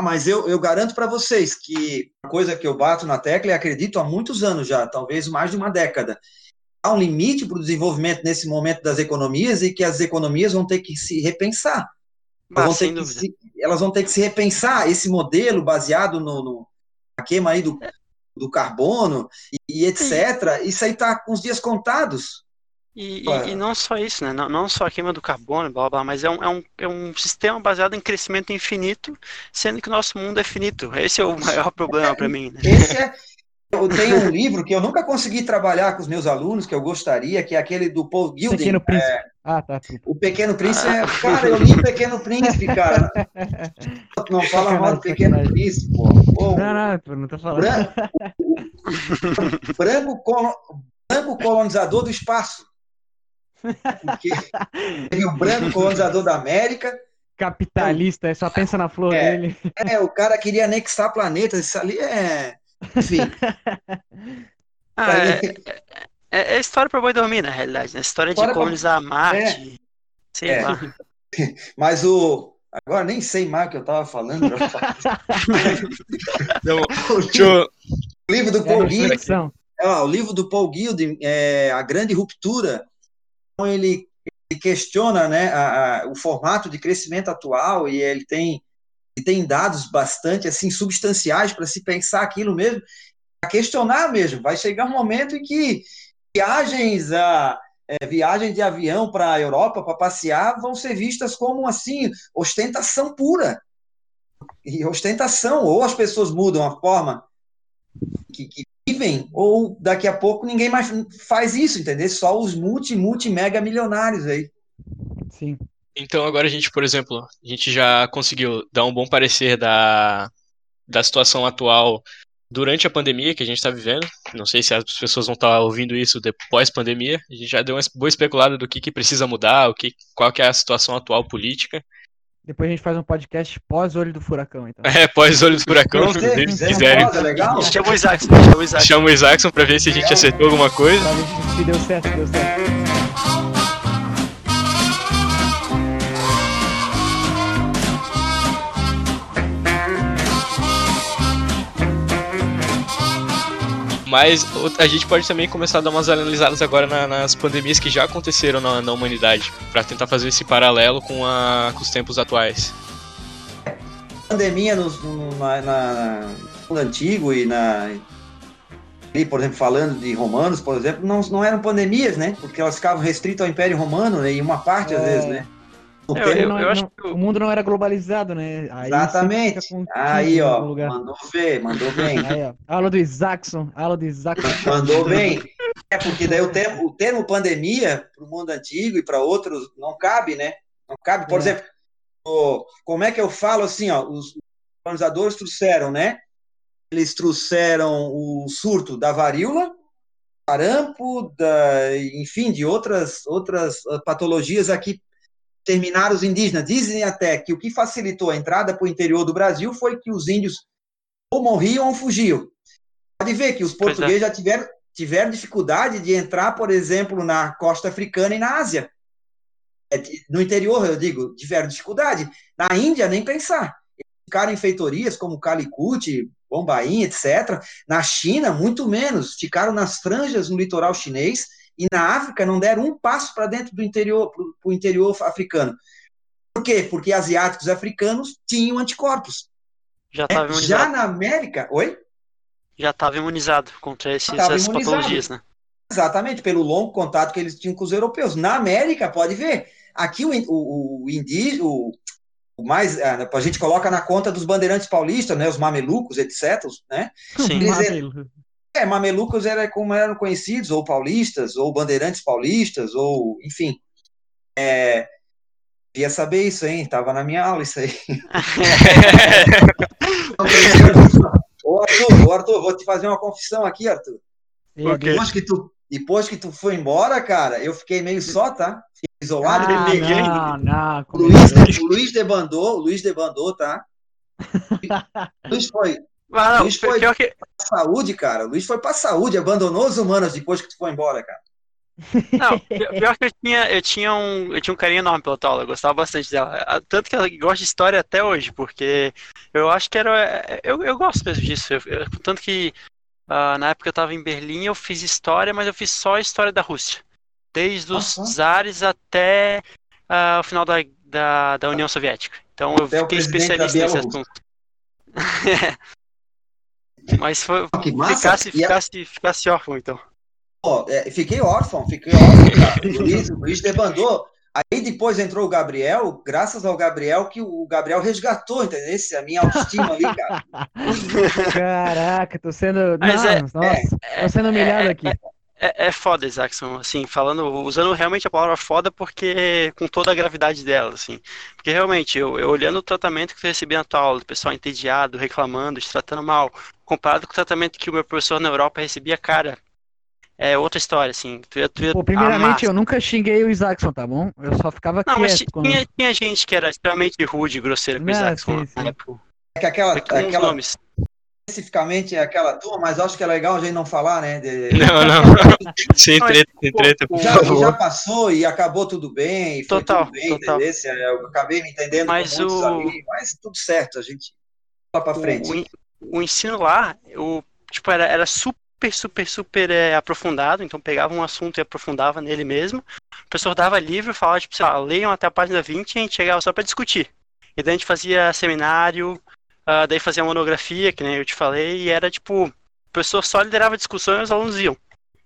D: Mas eu, eu garanto para vocês que a coisa que eu bato na tecla e acredito há muitos anos já, talvez mais de uma década, há um limite para o desenvolvimento nesse momento das economias e que as economias vão ter que se repensar. Elas, ah, vão, ter que se, elas vão ter que se repensar esse modelo baseado no, no queima aí do, do carbono e, e etc. Isso aí está com os dias contados.
C: E, e, e, não só isso, né? Não, não, só a queima do carbono, blá, blá, mas é um, é, um, é um sistema baseado em crescimento infinito, sendo que o nosso mundo é finito. Esse é o maior problema para mim. Né?
D: Esse é, eu tenho um livro que eu nunca consegui trabalhar com os meus alunos, que eu gostaria, que é aquele do Paul Gilding.
A: Pequeno Príncipe. É,
D: ah, tá. O Pequeno Príncipe é. Cara, eu li o Pequeno Príncipe, cara. Não fala mal do Pequeno Príncipe, pô. pô.
A: Não, não, não tô falando.
D: Branco, branco, branco colonizador do espaço. Porque tem o branco colonizador da América.
A: Capitalista, só pensa na flor
D: é,
A: dele.
D: É, o cara queria anexar planetas, isso ali é. Enfim.
C: ah, é, é, é, história para boi dormir, na realidade. Né? História, de colonizar pra... Marte. É. Sei é. lá.
D: Mas o. Agora nem sei mais o que eu tava falando. Não, o, livro, o livro do Paul Gilding. o livro do Paul Gilding é A Grande Ruptura ele, ele questiona né, a, a, o formato de crescimento atual e ele tem, ele tem dados bastante assim substanciais para se pensar aquilo mesmo, questionar mesmo. Vai chegar um momento em que viagens a é, viagens de avião para a Europa para passear vão ser vistas como assim ostentação pura. e ostentação. Ou as pessoas mudam a forma que, que, vivem, ou daqui a pouco ninguém mais faz isso, entendeu? Só os multi, multi, mega milionários aí.
B: Sim. Então agora a gente, por exemplo, a gente já conseguiu dar um bom parecer da, da situação atual durante a pandemia que a gente está vivendo. Não sei se as pessoas vão estar tá ouvindo isso depois pandemia. A gente já deu uma boa especulada do que, que precisa mudar, o que, qual que é a situação atual política.
A: Depois a gente faz um podcast pós-olho do furacão, então.
B: É, pós-olho do furacão, se, se quiserem.
C: Chama o Isaacson, chama o Isaacson.
B: Chama o Isaacson pra ver se a gente acertou alguma coisa. Pra
A: ver se deu certo, deu certo.
B: Mas a gente pode também começar a dar umas analisadas agora na, nas pandemias que já aconteceram na, na humanidade, para tentar fazer esse paralelo com, a, com os tempos atuais.
D: Pandemia no, no, na, na, no antigo e na ali, por exemplo, falando de romanos, por exemplo, não, não eram pandemias, né? Porque elas ficavam restritas ao Império Romano, né? E uma parte, é... às vezes, né?
A: Eu, eu, não, eu acho que o mundo não era globalizado, né?
D: Aí Exatamente. Aí, ó, mandou ver, mandou bem.
A: Aí, ó, aula do Isaacson, aula do Isaacson.
D: Mandou bem. É porque daí o termo, o termo pandemia para o mundo antigo e para outros não cabe, né? Não cabe. Por é. exemplo, o, como é que eu falo assim, ó? Os colonizadores trouxeram, né? Eles trouxeram o surto da varíola, sarampo, da, enfim, de outras outras patologias aqui terminaram os indígenas. Dizem até que o que facilitou a entrada para o interior do Brasil foi que os índios ou morriam ou fugiam. Pode ver que os é. portugueses é. já tiveram, tiveram dificuldade de entrar, por exemplo, na costa africana e na Ásia. É, no interior, eu digo, tiveram dificuldade. Na Índia, nem pensar. Ficaram em feitorias como Calicut, Bombaim, etc. Na China, muito menos. Ficaram nas franjas no litoral chinês e na África não deram um passo para dentro do interior, para o interior africano. Por quê? Porque asiáticos e africanos tinham anticorpos.
C: Já estava é, imunizado.
D: Já na América, oi?
C: Já estava imunizado contra esses, essas imunizado. patologias, né?
D: Exatamente, pelo longo contato que eles tinham com os europeus. Na América, pode ver, aqui o, o, o indígena, o, o mais, a, a gente coloca na conta dos bandeirantes paulistas, né, os mamelucos, etc, né?
C: Sim.
D: Eles, é, mamelucos era como eram conhecidos, ou paulistas, ou bandeirantes paulistas, ou, enfim. É, ia saber isso, hein? Tava na minha aula isso aí. ô, Arthur, ô, Arthur, vou te fazer uma confissão aqui, Arthur. Depois que, tu, depois que tu foi embora, cara, eu fiquei meio só, tá? Fiquei isolado.
A: Ah, não, não,
D: o, Luiz, o Luiz debandou, o Luiz debandou, tá? O Luiz foi,
C: mas não, Luiz
D: foi pior que... pra saúde, cara. O Luiz foi pra saúde, abandonou os humanos depois que tu foi embora, cara.
C: Não, pior que eu tinha, eu tinha um, eu tinha um carinho enorme pela Tola, eu gostava bastante dela. Tanto que ela gosta de história até hoje, porque eu acho que era. Eu, eu gosto mesmo disso. Eu, eu, tanto que uh, na época eu estava em Berlim, eu fiz história, mas eu fiz só a história da Rússia. Desde os uhum. zares até uh, o final da, da, da União Soviética. Então eu até fiquei especialista nesse assunto. Mas foi, que massa. ficasse, ficasse, ficasse órfão, então.
D: Pô, é, fiquei órfão, fiquei órfão, cara. O Luiz, o Luiz debandou. Aí depois entrou o Gabriel, graças ao Gabriel, que o Gabriel resgatou, entendeu? Esse, a minha autoestima ali, cara.
A: Caraca, tô sendo. Mas Não, é, nossa, é, tô sendo humilhado
C: é,
A: aqui.
C: É, é foda, Isaacson, assim, falando, usando realmente a palavra foda porque com toda a gravidade dela, assim. Porque realmente, eu, eu olhando o tratamento que eu recebi na tua aula, o pessoal entediado, reclamando, te tratando mal, comparado com o tratamento que o meu professor na Europa recebia, cara, é outra história, assim. Tu ia, tu ia
A: Pô, primeiramente, eu nunca xinguei o Isaacson, tá bom? Eu só ficava Não, mas
C: quando... tinha, tinha, gente que era extremamente rude e grosseira com o Isaacson sim, sim. na época.
D: É que aquela, aquela, nomes especificamente aquela turma, mas acho que é legal a gente não falar, né? De...
B: Não, não. sem treta, sem treta, por
D: já,
B: favor.
D: Já passou e acabou tudo bem, foi
C: total,
D: tudo bem,
C: total.
D: Eu acabei me entendendo
C: mas com o...
D: ali, mas tudo certo, a gente vai para frente.
C: O, o, ensino lá, o, tipo, era, era super, super, super é, aprofundado, então pegava um assunto e aprofundava nele mesmo. O professor dava livro, falava, tipo, sei lá, leiam até a página 20 e a gente chegava só para discutir. E daí a gente fazia seminário, Uh, daí fazia monografia, que nem eu te falei, e era tipo, o professor só liderava a discussão e os alunos iam.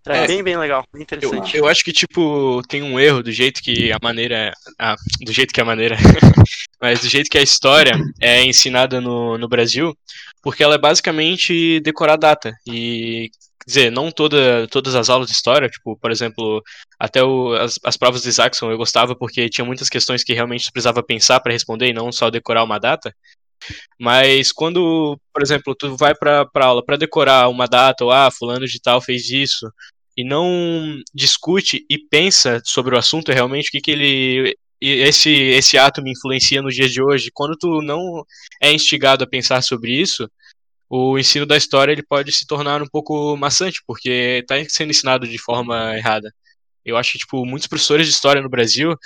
C: É, é, bem, bem legal, bem interessante.
B: Eu, eu, acho que, tipo, tem um erro do jeito que a maneira. Ah, do jeito que a maneira. mas do jeito que a história é ensinada no, no Brasil, porque ela é basicamente decorar data. E, quer dizer, não toda, todas as aulas de história, tipo, por exemplo, até o, as, as provas de Isaacson eu gostava porque tinha muitas questões que realmente precisava pensar para responder e não só decorar uma data. Mas quando, por exemplo, tu vai para aula para decorar uma data, ou ah, fulano de tal fez isso, e não discute e pensa sobre o assunto realmente, o que, que ele. Esse, esse ato me influencia no dia de hoje. Quando tu não é instigado a pensar sobre isso, o ensino da história ele pode se tornar um pouco maçante, porque está sendo ensinado de forma errada. Eu acho que, tipo, muitos professores de história no Brasil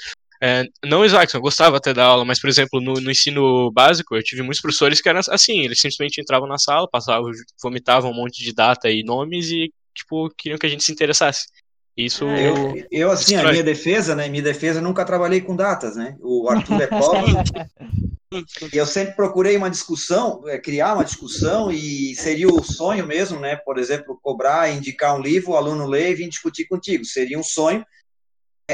B: é, não Isaacson, eu gostava até da aula, mas, por exemplo, no, no, ensino básico, eu tive muitos professores que eram assim, eles simplesmente entravam na sala, passavam, vomitavam um monte de data e nomes e, tipo, queriam que a gente se interessasse. Isso.
D: É, eu, eu, assim, a minha defesa, né? Minha defesa, nunca trabalhei com datas, né? O Arthur é pobre. eu sempre procurei uma discussão, é, criar uma discussão, e seria o sonho mesmo, né? Por exemplo, cobrar, indicar um livro, o aluno lê e vir discutir contigo. Seria um sonho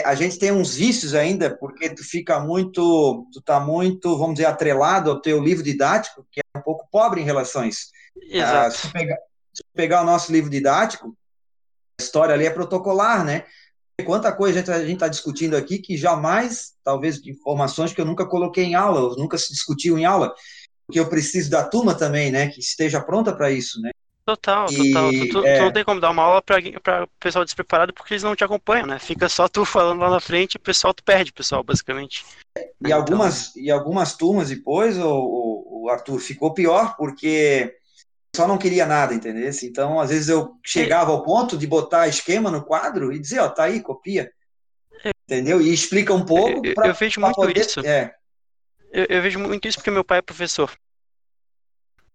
D: a gente tem uns vícios ainda, porque tu fica muito, tu tá muito, vamos dizer, atrelado ao teu livro didático, que é um pouco pobre em relação a isso.
C: Exato. Ah,
D: se, pegar, se pegar o nosso livro didático, a história ali é protocolar, né? Quanta coisa a gente está discutindo aqui que jamais, talvez, informações que eu nunca coloquei em aula, nunca se discutiu em aula, porque eu preciso da turma também, né? Que esteja pronta para isso, né?
C: Total, total. tu, tu, é... tu, não tem como dar uma aula pra, pra pessoal despreparado porque eles não te acompanham, né? Fica só tu falando lá na frente e o pessoal tu perde, pessoal, basicamente.
D: E, então... algumas, e algumas turmas depois, o, o, o, Arthur ficou pior porque só não queria nada, entendeu? Então, às vezes eu chegava ao ponto de botar esquema no quadro e dizer, ó, tá aí, copia. Entendeu? E explica um pouco.
C: Pra, eu vejo muito poder... isso. É. Eu, eu vejo muito isso porque meu pai é professor.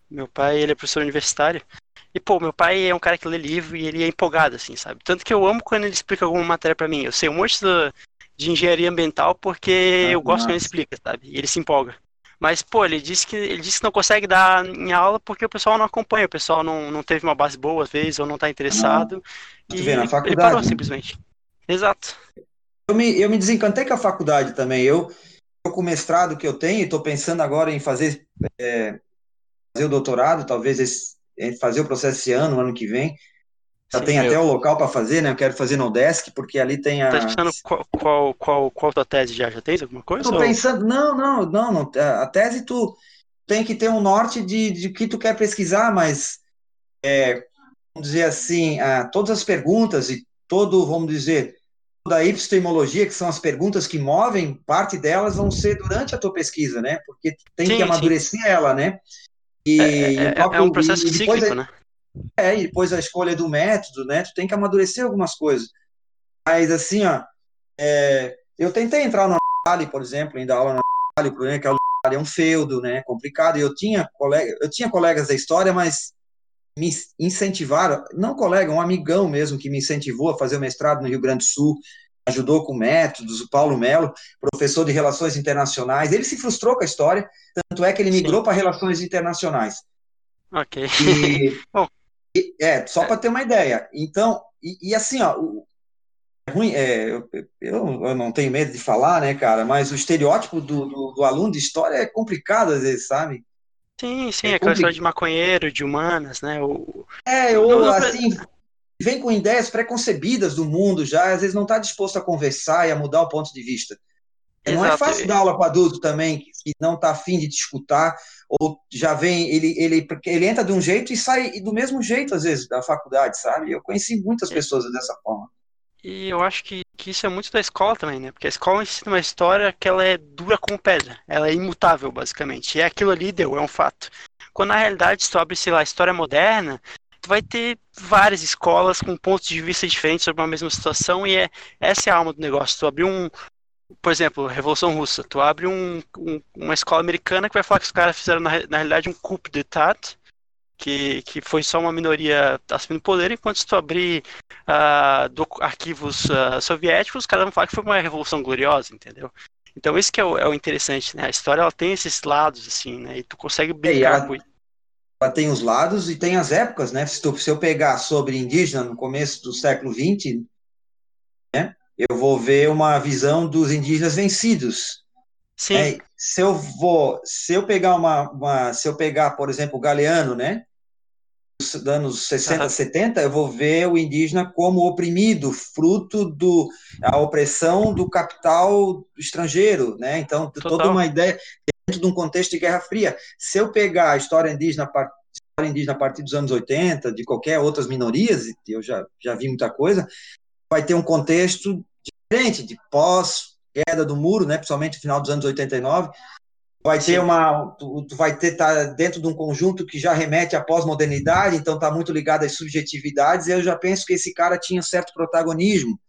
C: Meu pai, ele é professor universitário. E, pô, meu pai é um cara que lê livro e ele é empolgado, assim, sabe? Tanto que eu amo quando ele explica alguma matéria para mim. Eu sei um monte do, de engenharia ambiental porque ah, eu gosto quando ele explica, sabe? E ele se empolga. Mas, pô, ele disse que ele disse que não consegue dar em aula porque o pessoal não acompanha, o pessoal não, não teve uma base boa às vezes, ou não tá interessado. Ah, e vê, na faculdade, ele parou simplesmente. Exato.
D: Eu me, eu me desencantei com a faculdade também. Eu, eu com o mestrado que eu tenho, estou pensando agora em fazer, é, fazer o doutorado, talvez esse, fazer o processo esse ano, ano que vem. Já Sim, tem até o local para fazer, né? Eu quero fazer no Desk, porque ali tem a.
C: Tá pensando qual, qual, qual, qual tua tese já? Já tens alguma coisa?
D: Tô ou... pensando. Não, não, não, não. A tese tu tem que ter um norte de, de que tu quer pesquisar, mas é, vamos dizer assim, a, todas as perguntas e todo, vamos dizer, toda a epistemologia, que são as perguntas que movem, parte delas vão ser durante a tua pesquisa, né? Porque tem sim, que amadurecer sim. ela, né?
C: E, é, é, é um processo e cíclico, né?
D: É, e depois a escolha do método, né? Tu tem que amadurecer algumas coisas. Mas assim, ó, é, eu tentei entrar na Vale, por exemplo, ainda aula na Vale, o problema é que a Vale é um feudo, né? Complicado. E eu tinha colega, eu tinha colegas da história, mas me incentivaram, não colega, um amigão mesmo que me incentivou a fazer o mestrado no Rio Grande do Sul, ajudou com métodos, o Paulo Melo, professor de Relações Internacionais, ele se frustrou com a história, tanto é que ele migrou para Relações Internacionais.
C: Ok.
D: E, e é, só para ter uma ideia. Então, e, e assim, ó, o, é ruim, é, eu, eu, não tenho medo de falar, né, cara, mas o estereótipo do, do, do aluno de história é complicado às vezes, sabe?
C: Sim, sim, é aquela história de maconheiro, de humanas, né? O...
D: É, ou assim, vem com ideias preconcebidas do mundo já, às vezes não está disposto a conversar e a mudar o ponto de vista. Exato. Não é fácil dar aula para adulto também, que não está afim de te escutar, ou já vem, ele, ele, ele entra de um jeito e sai do mesmo jeito, às vezes, da faculdade, sabe? Eu conheci muitas pessoas dessa forma.
C: E eu acho que, que isso é muito da escola também, né? Porque a escola ensina uma história que ela é dura como pedra, ela é imutável, basicamente. E é aquilo ali deu, é um fato. Quando na realidade, se abre, sei lá, a história moderna, vai ter várias escolas com pontos de vista diferentes sobre uma mesma situação e é essa é a alma do negócio. Tu abrir um, por exemplo, Revolução Russa, tu abre um, um, uma escola americana que vai falar que os caras fizeram na, na realidade um coup d'etat, que, que foi só uma minoria assumindo poder, enquanto se tu abrir uh, do, arquivos uh, soviéticos, os caras vão falar que foi uma revolução gloriosa, entendeu? Então isso que é o, é o interessante, né? A história ela tem esses lados, assim, né? E tu consegue brincar
D: com isso ela tem os lados e tem as épocas, né? Se, tu, se eu pegar sobre indígena no começo do século XX, né? Eu vou ver uma visão dos indígenas vencidos. Sim. É, se eu vou, se eu pegar uma, uma, se eu pegar, por exemplo, o Galeano, né? Dos anos 60, uhum. 70, eu vou ver o indígena como oprimido, fruto do a opressão do capital estrangeiro, né? Então, Total. toda uma ideia dentro de um contexto de Guerra Fria. Se eu pegar a história indígena, a história indígena a partir dos anos 80, de qualquer outras minorias, eu já, já vi muita coisa, vai ter um contexto diferente, de pós queda do muro, né, principalmente no final dos anos 89, vai ter uma tu, tu vai ter tá dentro de um conjunto que já remete à pós-modernidade, então está muito ligado às subjetividades, e eu já penso que esse cara tinha um certo protagonismo.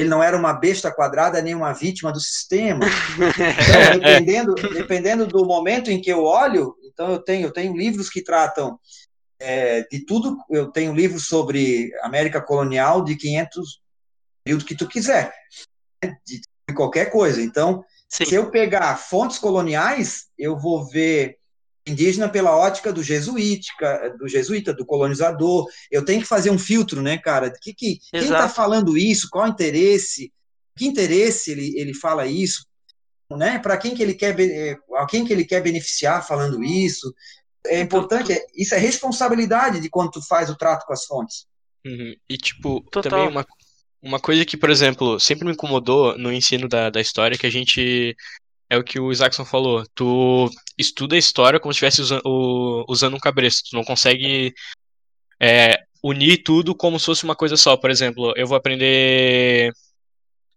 D: Ele não era uma besta quadrada nem uma vítima do sistema. Então, dependendo, dependendo do momento em que eu olho, então eu tenho, eu tenho livros que tratam é, de tudo, eu tenho livros sobre América colonial de 500 período que tu quiser, né, de qualquer coisa. Então, Sim. se eu pegar fontes coloniais, eu vou ver indígena pela ótica do jesuítica, do jesuíta, do colonizador. Eu tenho que fazer um filtro, né, cara? Que, que, quem está falando isso? Qual interesse? Que interesse ele, ele fala isso? Né? Para quem que ele quer, eh, a quem que ele quer beneficiar falando isso? É importante, é, isso é responsabilidade de quando tu faz o trato com as fontes.
B: Uhum. E tipo, Total. também uma, uma coisa que, por exemplo, sempre me incomodou no ensino da, da história, que a gente. É o que o Isaacson falou. Tu estuda a história como se estivesse usando, usando um cabresto. Tu não consegue é, unir tudo como se fosse uma coisa só. Por exemplo, eu vou aprender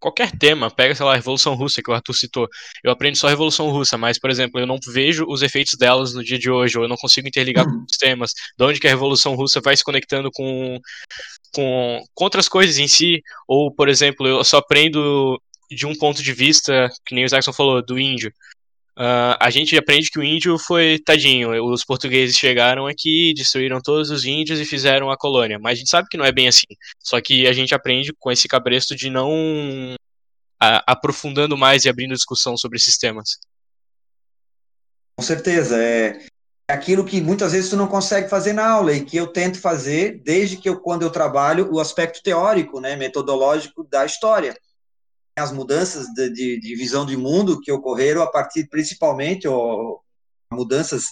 B: qualquer tema, pega, sei lá, a Revolução Russa, que o Arthur citou. Eu aprendo só a Revolução Russa, mas, por exemplo, eu não vejo os efeitos delas no dia de hoje, ou eu não consigo interligar com os temas, de onde que a Revolução Russa vai se conectando com, com, com outras coisas em si, ou, por exemplo, eu só aprendo de um ponto de vista, que nem o Jackson falou, do índio. Uh, a gente aprende que o índio foi tadinho. Os portugueses chegaram aqui, destruíram todos os índios e fizeram a colônia. Mas a gente sabe que não é bem assim. Só que a gente aprende com esse cabresto de não aprofundando mais e abrindo discussão sobre esses temas.
D: Com certeza. É, é aquilo que muitas vezes tu não consegue fazer na aula e que eu tento fazer desde que eu, quando eu trabalho, o aspecto teórico, né, metodológico da história as mudanças de, de, de, visão de mundo que ocorreram a partir, principalmente, ó, mudanças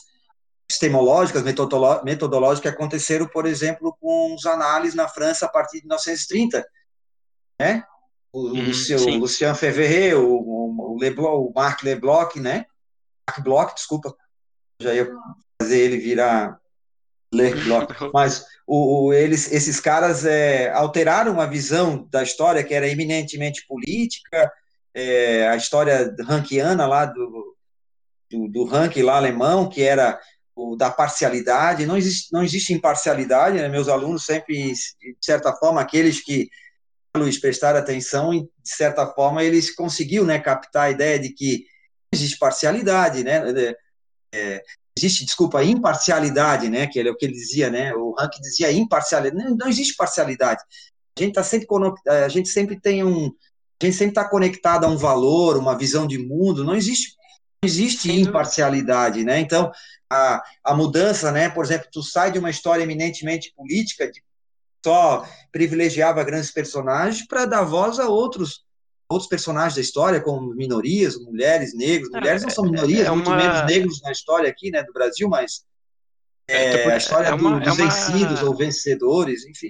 D: epistemológicas, metodológicas que aconteceram, por exemplo, com os análises na França a partir de 1930, né? O, uhum, o Lucien Fevrier, o, o, Leblanc, o Marc Leblanc, né? Marc Bloch, desculpa, já ia fazer ele virar Leblanc, mas o, o, eles, esses caras é, alteraram a visão da história que era eminentemente política, é, a história rankiana lá do, do, do ranking lá alemão, que era o da parcialidade, não existe, não existe imparcialidade, né? meus alunos sempre, de certa forma, aqueles que Luiz prestaram atenção, de certa forma, eles conseguiram né, captar a ideia de que existe parcialidade, né? É, existe, desculpa, imparcialidade, né? Que é o que ele dizia, né? O Rank dizia imparcialidade. Não, não existe parcialidade. A gente tá sempre a gente sempre tem um a gente sempre está conectado a um valor, uma visão de mundo. Não existe não existe imparcialidade, né? Então a, a mudança, né? Por exemplo, tu sai de uma história eminentemente política, de só privilegiava grandes personagens para dar voz a outros outros personagens da história, como minorias, mulheres, negros. É, mulheres não são minorias, é uma... muito menos negros na história aqui, né, do Brasil, mas é, é a história é uma, dos é vencidos ou vencedores, enfim.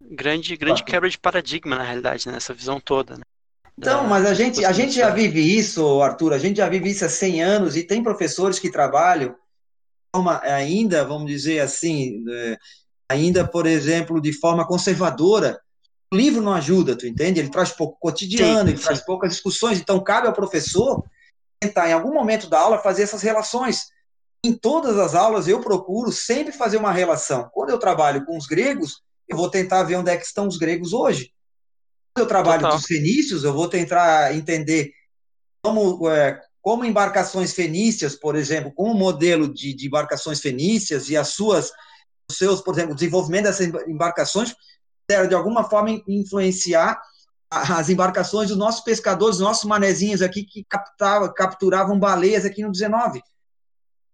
C: Grande, grande quebra de paradigma, na realidade, nessa né, visão toda, né?
D: Então, mas a gente, a gente já vive isso, Arthur, a gente já vive isso há 100 anos e tem professores que trabalham ainda, vamos dizer assim, ainda, por exemplo, de forma conservadora, o livro não ajuda, tu entende? Ele traz pouco cotidiano, sim, ele sim. traz poucas discussões, então cabe ao professor tentar, em algum momento da aula, fazer essas relações. Em todas as aulas, eu procuro sempre fazer uma relação. Quando eu trabalho com os gregos, eu vou tentar ver onde é que estão os gregos hoje. Quando eu trabalho Total. com os fenícios, eu vou tentar entender como, é, como embarcações fenícias, por exemplo, como modelo de, de embarcações fenícias e as suas, os seus, por exemplo, o desenvolvimento dessas embarcações de alguma forma influenciar as embarcações dos nossos pescadores, nossos manezinhos aqui que captava, capturavam baleias aqui no 19.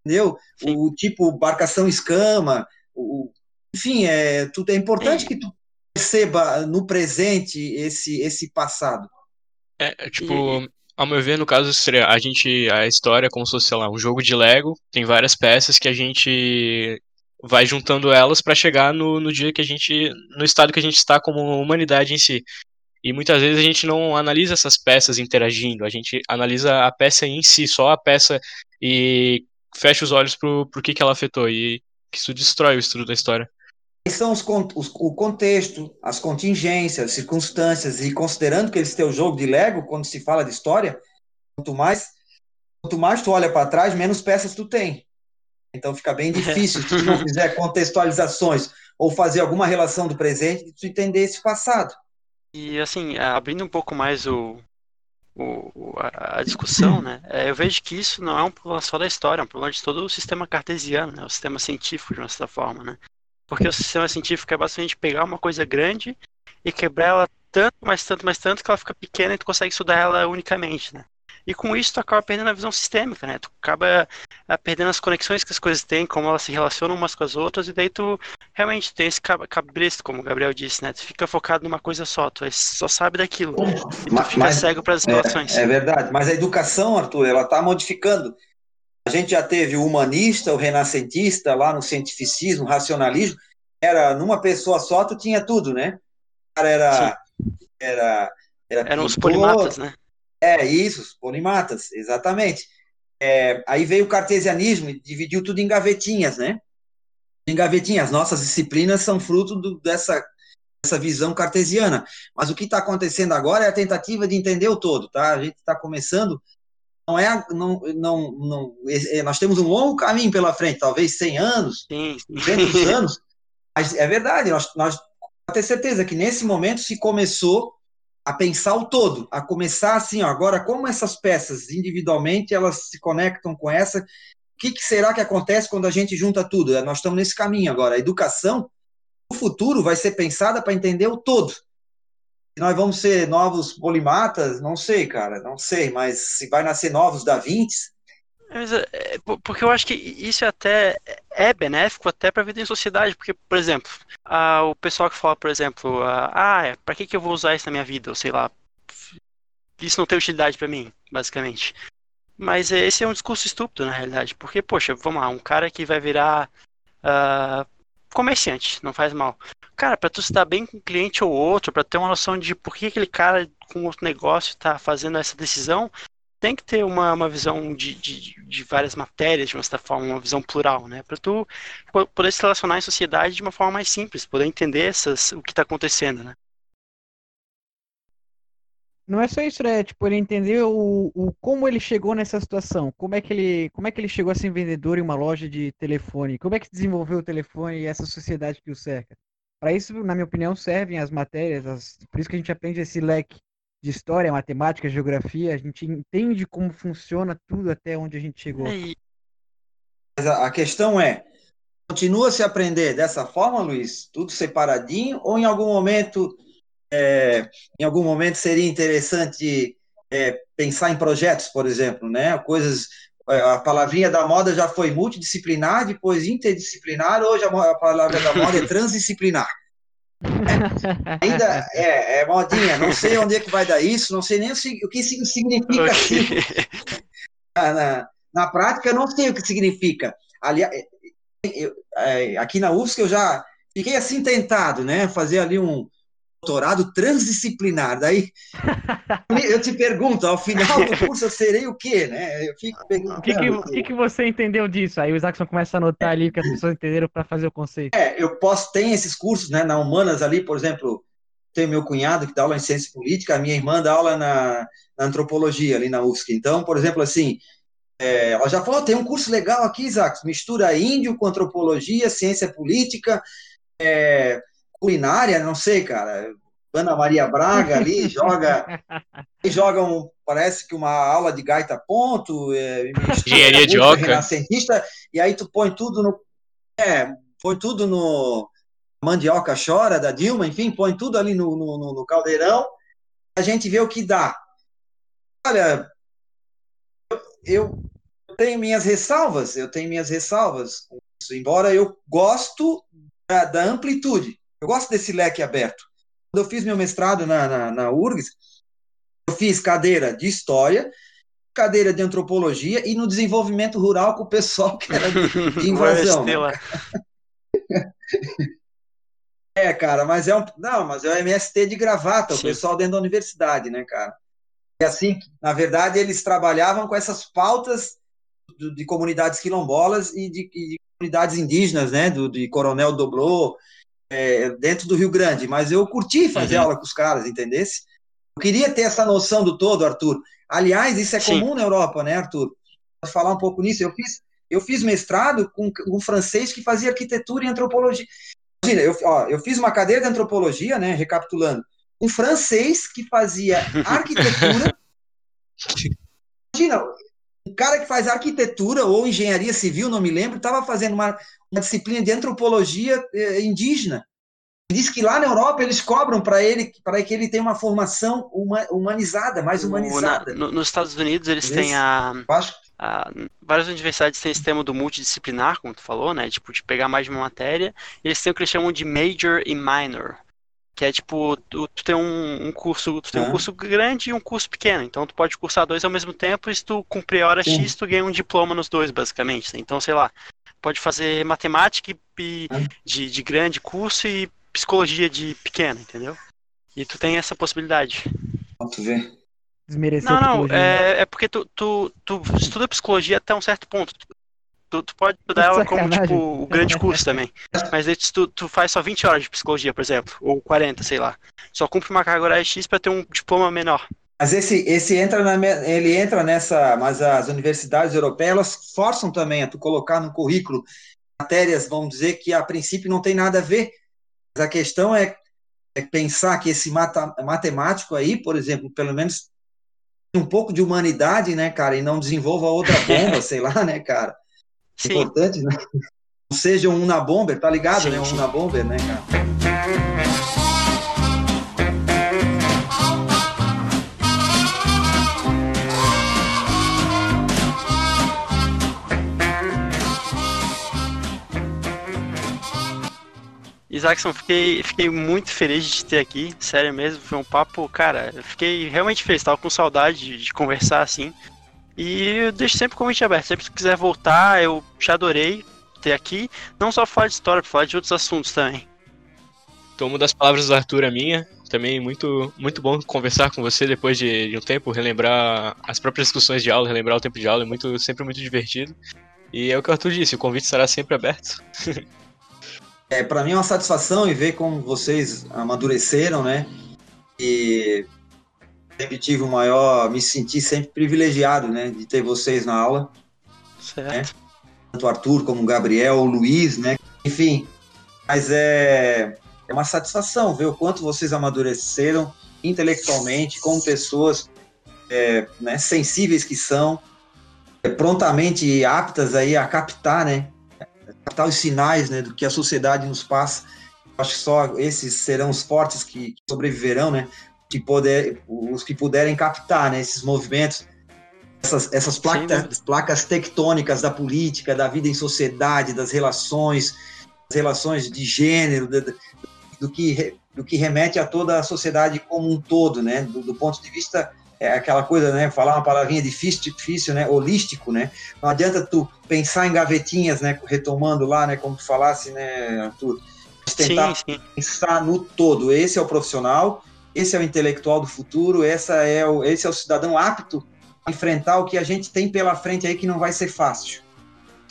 D: entendeu? Sim. O tipo barcação escama, o, enfim, é, tudo, é importante que tu perceba no presente esse, esse passado.
B: É, é tipo, ao meu ver, no caso, a gente, a história é como se fosse, lá, um jogo de Lego, tem várias peças que a gente vai juntando elas para chegar no, no dia que a gente, no estado que a gente está como humanidade em si. E muitas vezes a gente não analisa essas peças interagindo, a gente analisa a peça em si, só a peça e fecha os olhos pro, pro que, que ela afetou. E isso destrói o estudo da história.
D: São os, os, o contexto, as contingências, as circunstâncias, e considerando que eles têm o jogo de Lego, quando se fala de história, quanto mais, quanto mais tu olha para trás, menos peças tu tem. Então fica bem difícil se tu não fizer contextualizações ou fazer alguma relação do presente de tu entender esse passado.
C: E assim, abrindo um pouco mais o, o, a, discussão, né? É, eu vejo que isso não é um problema só da história, é um problema de todo o sistema cartesiano, né? O sistema científico, de uma certa forma, né? Porque o sistema científico é basicamente pegar uma coisa grande e quebrar ela tanto, mais tanto, mais tanto, que ela fica pequena e tu consegue estudar ela unicamente, né? E com isso tu acaba perdendo a visão sistêmica, né? Tu acaba eh, perdendo as conexões que as coisas têm, como elas se relacionam umas com as outras, e daí tu realmente tem esse cabresto, como o Gabriel disse, né? Tu fica focado numa coisa só, tu só sabe daquilo. E tu fica mas, cego para as relações.
D: É, é, verdade, mas a educação, Arthur, ela está modificando. A gente já teve o humanista, o renascentista, lá no cientificismo, racionalismo, era numa pessoa só, tu tinha tudo, né? O cara era. era,
C: era Eram pintor, os polimatas, né?
D: É, isso, os polimatas, exatamente. É, aí veio o cartesianismo e dividiu tudo em gavetinhas, né? Em gavetinhas. Nossas disciplinas são fruto do, dessa, dessa visão cartesiana. Mas o que está acontecendo agora é a tentativa de entender o todo, tá? A gente está começando. Não é, não, não, não, é, nós temos um longo caminho pela frente, talvez 100 anos, sim. 200 anos, mas é verdade, nós, nós ter certeza que nesse momento se começou a pensar o todo, a começar assim, ó, agora como essas peças individualmente elas se conectam com essa, o que, que, será que acontece quando a gente junta tudo? Nós estamos nesse caminho agora. A educação, no futuro, vai ser pensada para entender o todo. Nós vamos ser novos polimatas? Não sei, cara, não sei, mas se vai nascer novos Da Vinci,
C: é, é porque eu acho que isso até é benéfico até para a vida em sociedade, porque, por exemplo, a, o pessoal que fala, por exemplo, a, ah, é, para que, que eu vou usar isso na minha vida? Ou sei lá, isso não tem utilidade para mim, basicamente. Mas esse é um discurso estúpido, na realidade, porque, poxa, vamos lá, um cara que vai virar uh, comerciante, não faz mal. Cara, para tu se dar bem com um cliente ou outro, para ter uma noção de por que aquele cara com outro negócio está fazendo essa decisão, tem que ter uma, uma visão de, de, de, várias matérias, de uma certa forma, uma visão plural, né? Para tu poder se relacionar em sociedade de uma forma mais simples, poder entender essas, o que está acontecendo, né?
A: Não é só isso, né? Tipo, ele entender o, o, como ele chegou nessa situação, como é, que ele, como é que ele chegou a ser vendedor em uma loja de telefone, como é que desenvolveu o telefone e essa sociedade que o cerca. Para isso, na minha opinião, servem as matérias, as, por isso que a gente aprende esse leque de história, matemática, geografia, a gente entende como funciona tudo até onde a gente chegou. É,
D: Mas a, questão é, continua se aprender dessa forma, Luiz, tudo separadinho, ou em algum momento, é, em algum momento seria interessante é, pensar em projetos, por exemplo, né? Coisas, é, a palavrinha da moda já foi multidisciplinar, depois interdisciplinar, hoje a palavra da moda é transdisciplinar. É, ainda é, é, modinha, não sei onde é que vai dar isso, não sei nem o, o que significa assim. na, na prática, não sei o que significa. Aliás, eu, é, aqui na UFSC eu já fiquei assim tentado, né? Fazer ali um, doutorado transdisciplinar. Daí eu te pergunto, ao final do curso eu serei o quê, né? Eu
A: fico perguntando. O que, que, que, que você entendeu disso? Aí o Isaacson começa a anotar ali que as pessoas entenderam para fazer o conceito.
D: É, eu posso, tem esses cursos, né, na Humanas ali, por exemplo, tem meu cunhado que dá aula em ciência política, a minha irmã dá aula na, na antropologia ali na UFSC. Então, por exemplo, assim, é, ela já falou, tem um curso legal aqui, Isaac, mistura índio com antropologia, ciência política, é, culinária, não sei, cara. Ana Maria Braga ali joga, joga um, parece que uma aula de gaita ponto, é,
B: engenharia de oca,
D: renascentista, e aí tu põe tudo no, é, põe tudo no mandioca chora da Dilma, enfim, põe tudo ali no, no, no caldeirão, a gente vê o que dá. Olha, eu tenho minhas ressalvas, eu tenho minhas ressalvas embora eu gosto da, da, amplitude, eu gosto desse leque aberto. Quando eu fiz meu mestrado na, na, na URGS, eu fiz cadeira de História, cadeira de Antropologia e no desenvolvimento rural com o pessoal que era de, de invasão. É, cara, mas é um. Não, mas é o MST de gravata, Sim. o pessoal dentro da universidade, né, cara? E assim, na verdade, eles trabalhavam com essas pautas de, de comunidades quilombolas e de, de, comunidades indígenas, né? Do, de Coronel Doblô, é, dentro do Rio Grande. Mas eu curti fazer uhum. aula com os caras, entendesse? Eu queria ter essa noção do todo, Arthur. Aliás, isso é Sim. comum na Europa, né, Arthur? Vou falar um pouco nisso. Eu fiz, eu fiz mestrado com um francês que fazia arquitetura e antropologia. Imagina, eu, ó, eu fiz uma cadeira de antropologia, né, recapitulando, um francês que fazia arquitetura. Imagina, um cara que faz arquitetura ou engenharia civil, não me lembro, estava fazendo uma, uma, disciplina de antropologia eh, indígena. Diz que lá na Europa eles cobram para ele para que ele tenha uma formação uma, humanizada, mais humanizada.
C: No, nos Estados Unidos eles têm a, ah, várias universidades têm esse tema do multidisciplinar, como tu falou, né? Tipo, de pegar mais de uma matéria. Eles têm o que eles chamam de major e minor. Que é tipo, tu, tu tem um, um, curso, tu tem um curso grande e um curso pequeno. Então tu pode cursar dois ao mesmo tempo e se tu cumprir a hora Sim. X, tu ganha um diploma nos dois, basicamente. Né? Então, sei lá, pode fazer matemática e, de, de grande curso e psicologia de pequeno, entendeu? E tu tem essa possibilidade.
D: Vamos ver
C: desmerecer não, não, é, é, porque tu, tu, tu estuda psicologia até um certo ponto. Tu, tu pode estudar ela como tipo o grande curso também. Mas aí tu, tu faz só 20 horas de psicologia, por exemplo, ou 40, sei lá. Só cumpre uma carga horária X para ter um diploma menor.
D: Mas esse, esse entra na, ele entra nessa, mas as universidades europeias elas forçam também a tu colocar no currículo matérias, vamos dizer que a princípio não tem nada a ver. Mas a questão é, é pensar que esse mata, matemático aí, por exemplo, pelo menos um pouco de humanidade, né, cara, e não desenvolva outra bomba, sei lá, né, cara. Sim. Importante, né? Não seja um na bomber, tá ligado, sim, né? Um sim. na bomber, né, cara.
C: Isaacson, fiquei, fiquei muito feliz de te ter aqui, sério mesmo, foi um papo, cara, eu fiquei realmente feliz, tava com saudade de, de conversar assim. E eu deixo sempre o convite aberto, sempre que quiser voltar, eu te adorei ter aqui, não só falar de história, falar de outros assuntos também.
B: Tomo das palavras do Arthur a minha, também muito, muito bom conversar com você depois de, de um tempo, relembrar as próprias discussões de aula, relembrar o tempo de aula, é muito, sempre muito divertido. E é o que o Arthur disse, o convite estará sempre aberto.
D: É, para mim é uma satisfação e ver como vocês amadureceram, né? E sempre tive o maior, me senti sempre privilegiado, né, de ter vocês na aula. Certo. Né? Tanto o Arthur como o Gabriel, o Luiz, né? Enfim, mas é, é uma satisfação ver o quanto vocês amadureceram intelectualmente, como pessoas é, né, sensíveis que são, é, prontamente aptas aí a captar, né, captar os sinais né, do que a sociedade nos passa. Acho que só esses serão os fortes que, sobreviverão, né? Que poder, os que puderem captar né, esses movimentos, essas, essas placas, placas tectônicas da política, da vida em sociedade, das relações, das relações de gênero, do, do que, do que remete a toda a sociedade como um todo, né? Do, do ponto de vista é aquela coisa, né? Falar uma palavrinha difícil, difícil, né? Holístico, né? Não adianta tu pensar em gavetinhas, né? Retomando lá, né? Como tu falasse, né, Arthur? Tentar sim, sim. pensar no todo. Esse é o profissional, esse é o intelectual do futuro, essa é o, esse é o cidadão apto a enfrentar o que a gente tem pela frente aí que não vai ser fácil.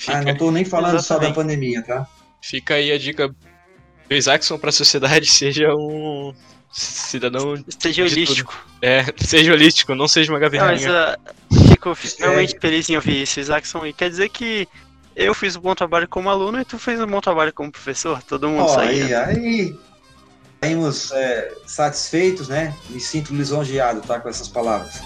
D: Ah, não estou nem falando Exatamente. só da pandemia, tá?
B: Fica aí a dica do Isaacson para a sociedade, seja um cidadão.
C: Seja holístico.
B: É, seja holístico, não seja uma gavetinha. Mas
C: uh, fico realmente feliz em ouvir isso, Isaacson. E quer dizer que eu fiz um bom trabalho como aluno e tu fez um bom trabalho como professor. Todo mundo oh,
D: Aí, aí saímos é, satisfeitos, né? Me sinto lisonjeado, tá? Com essas palavras.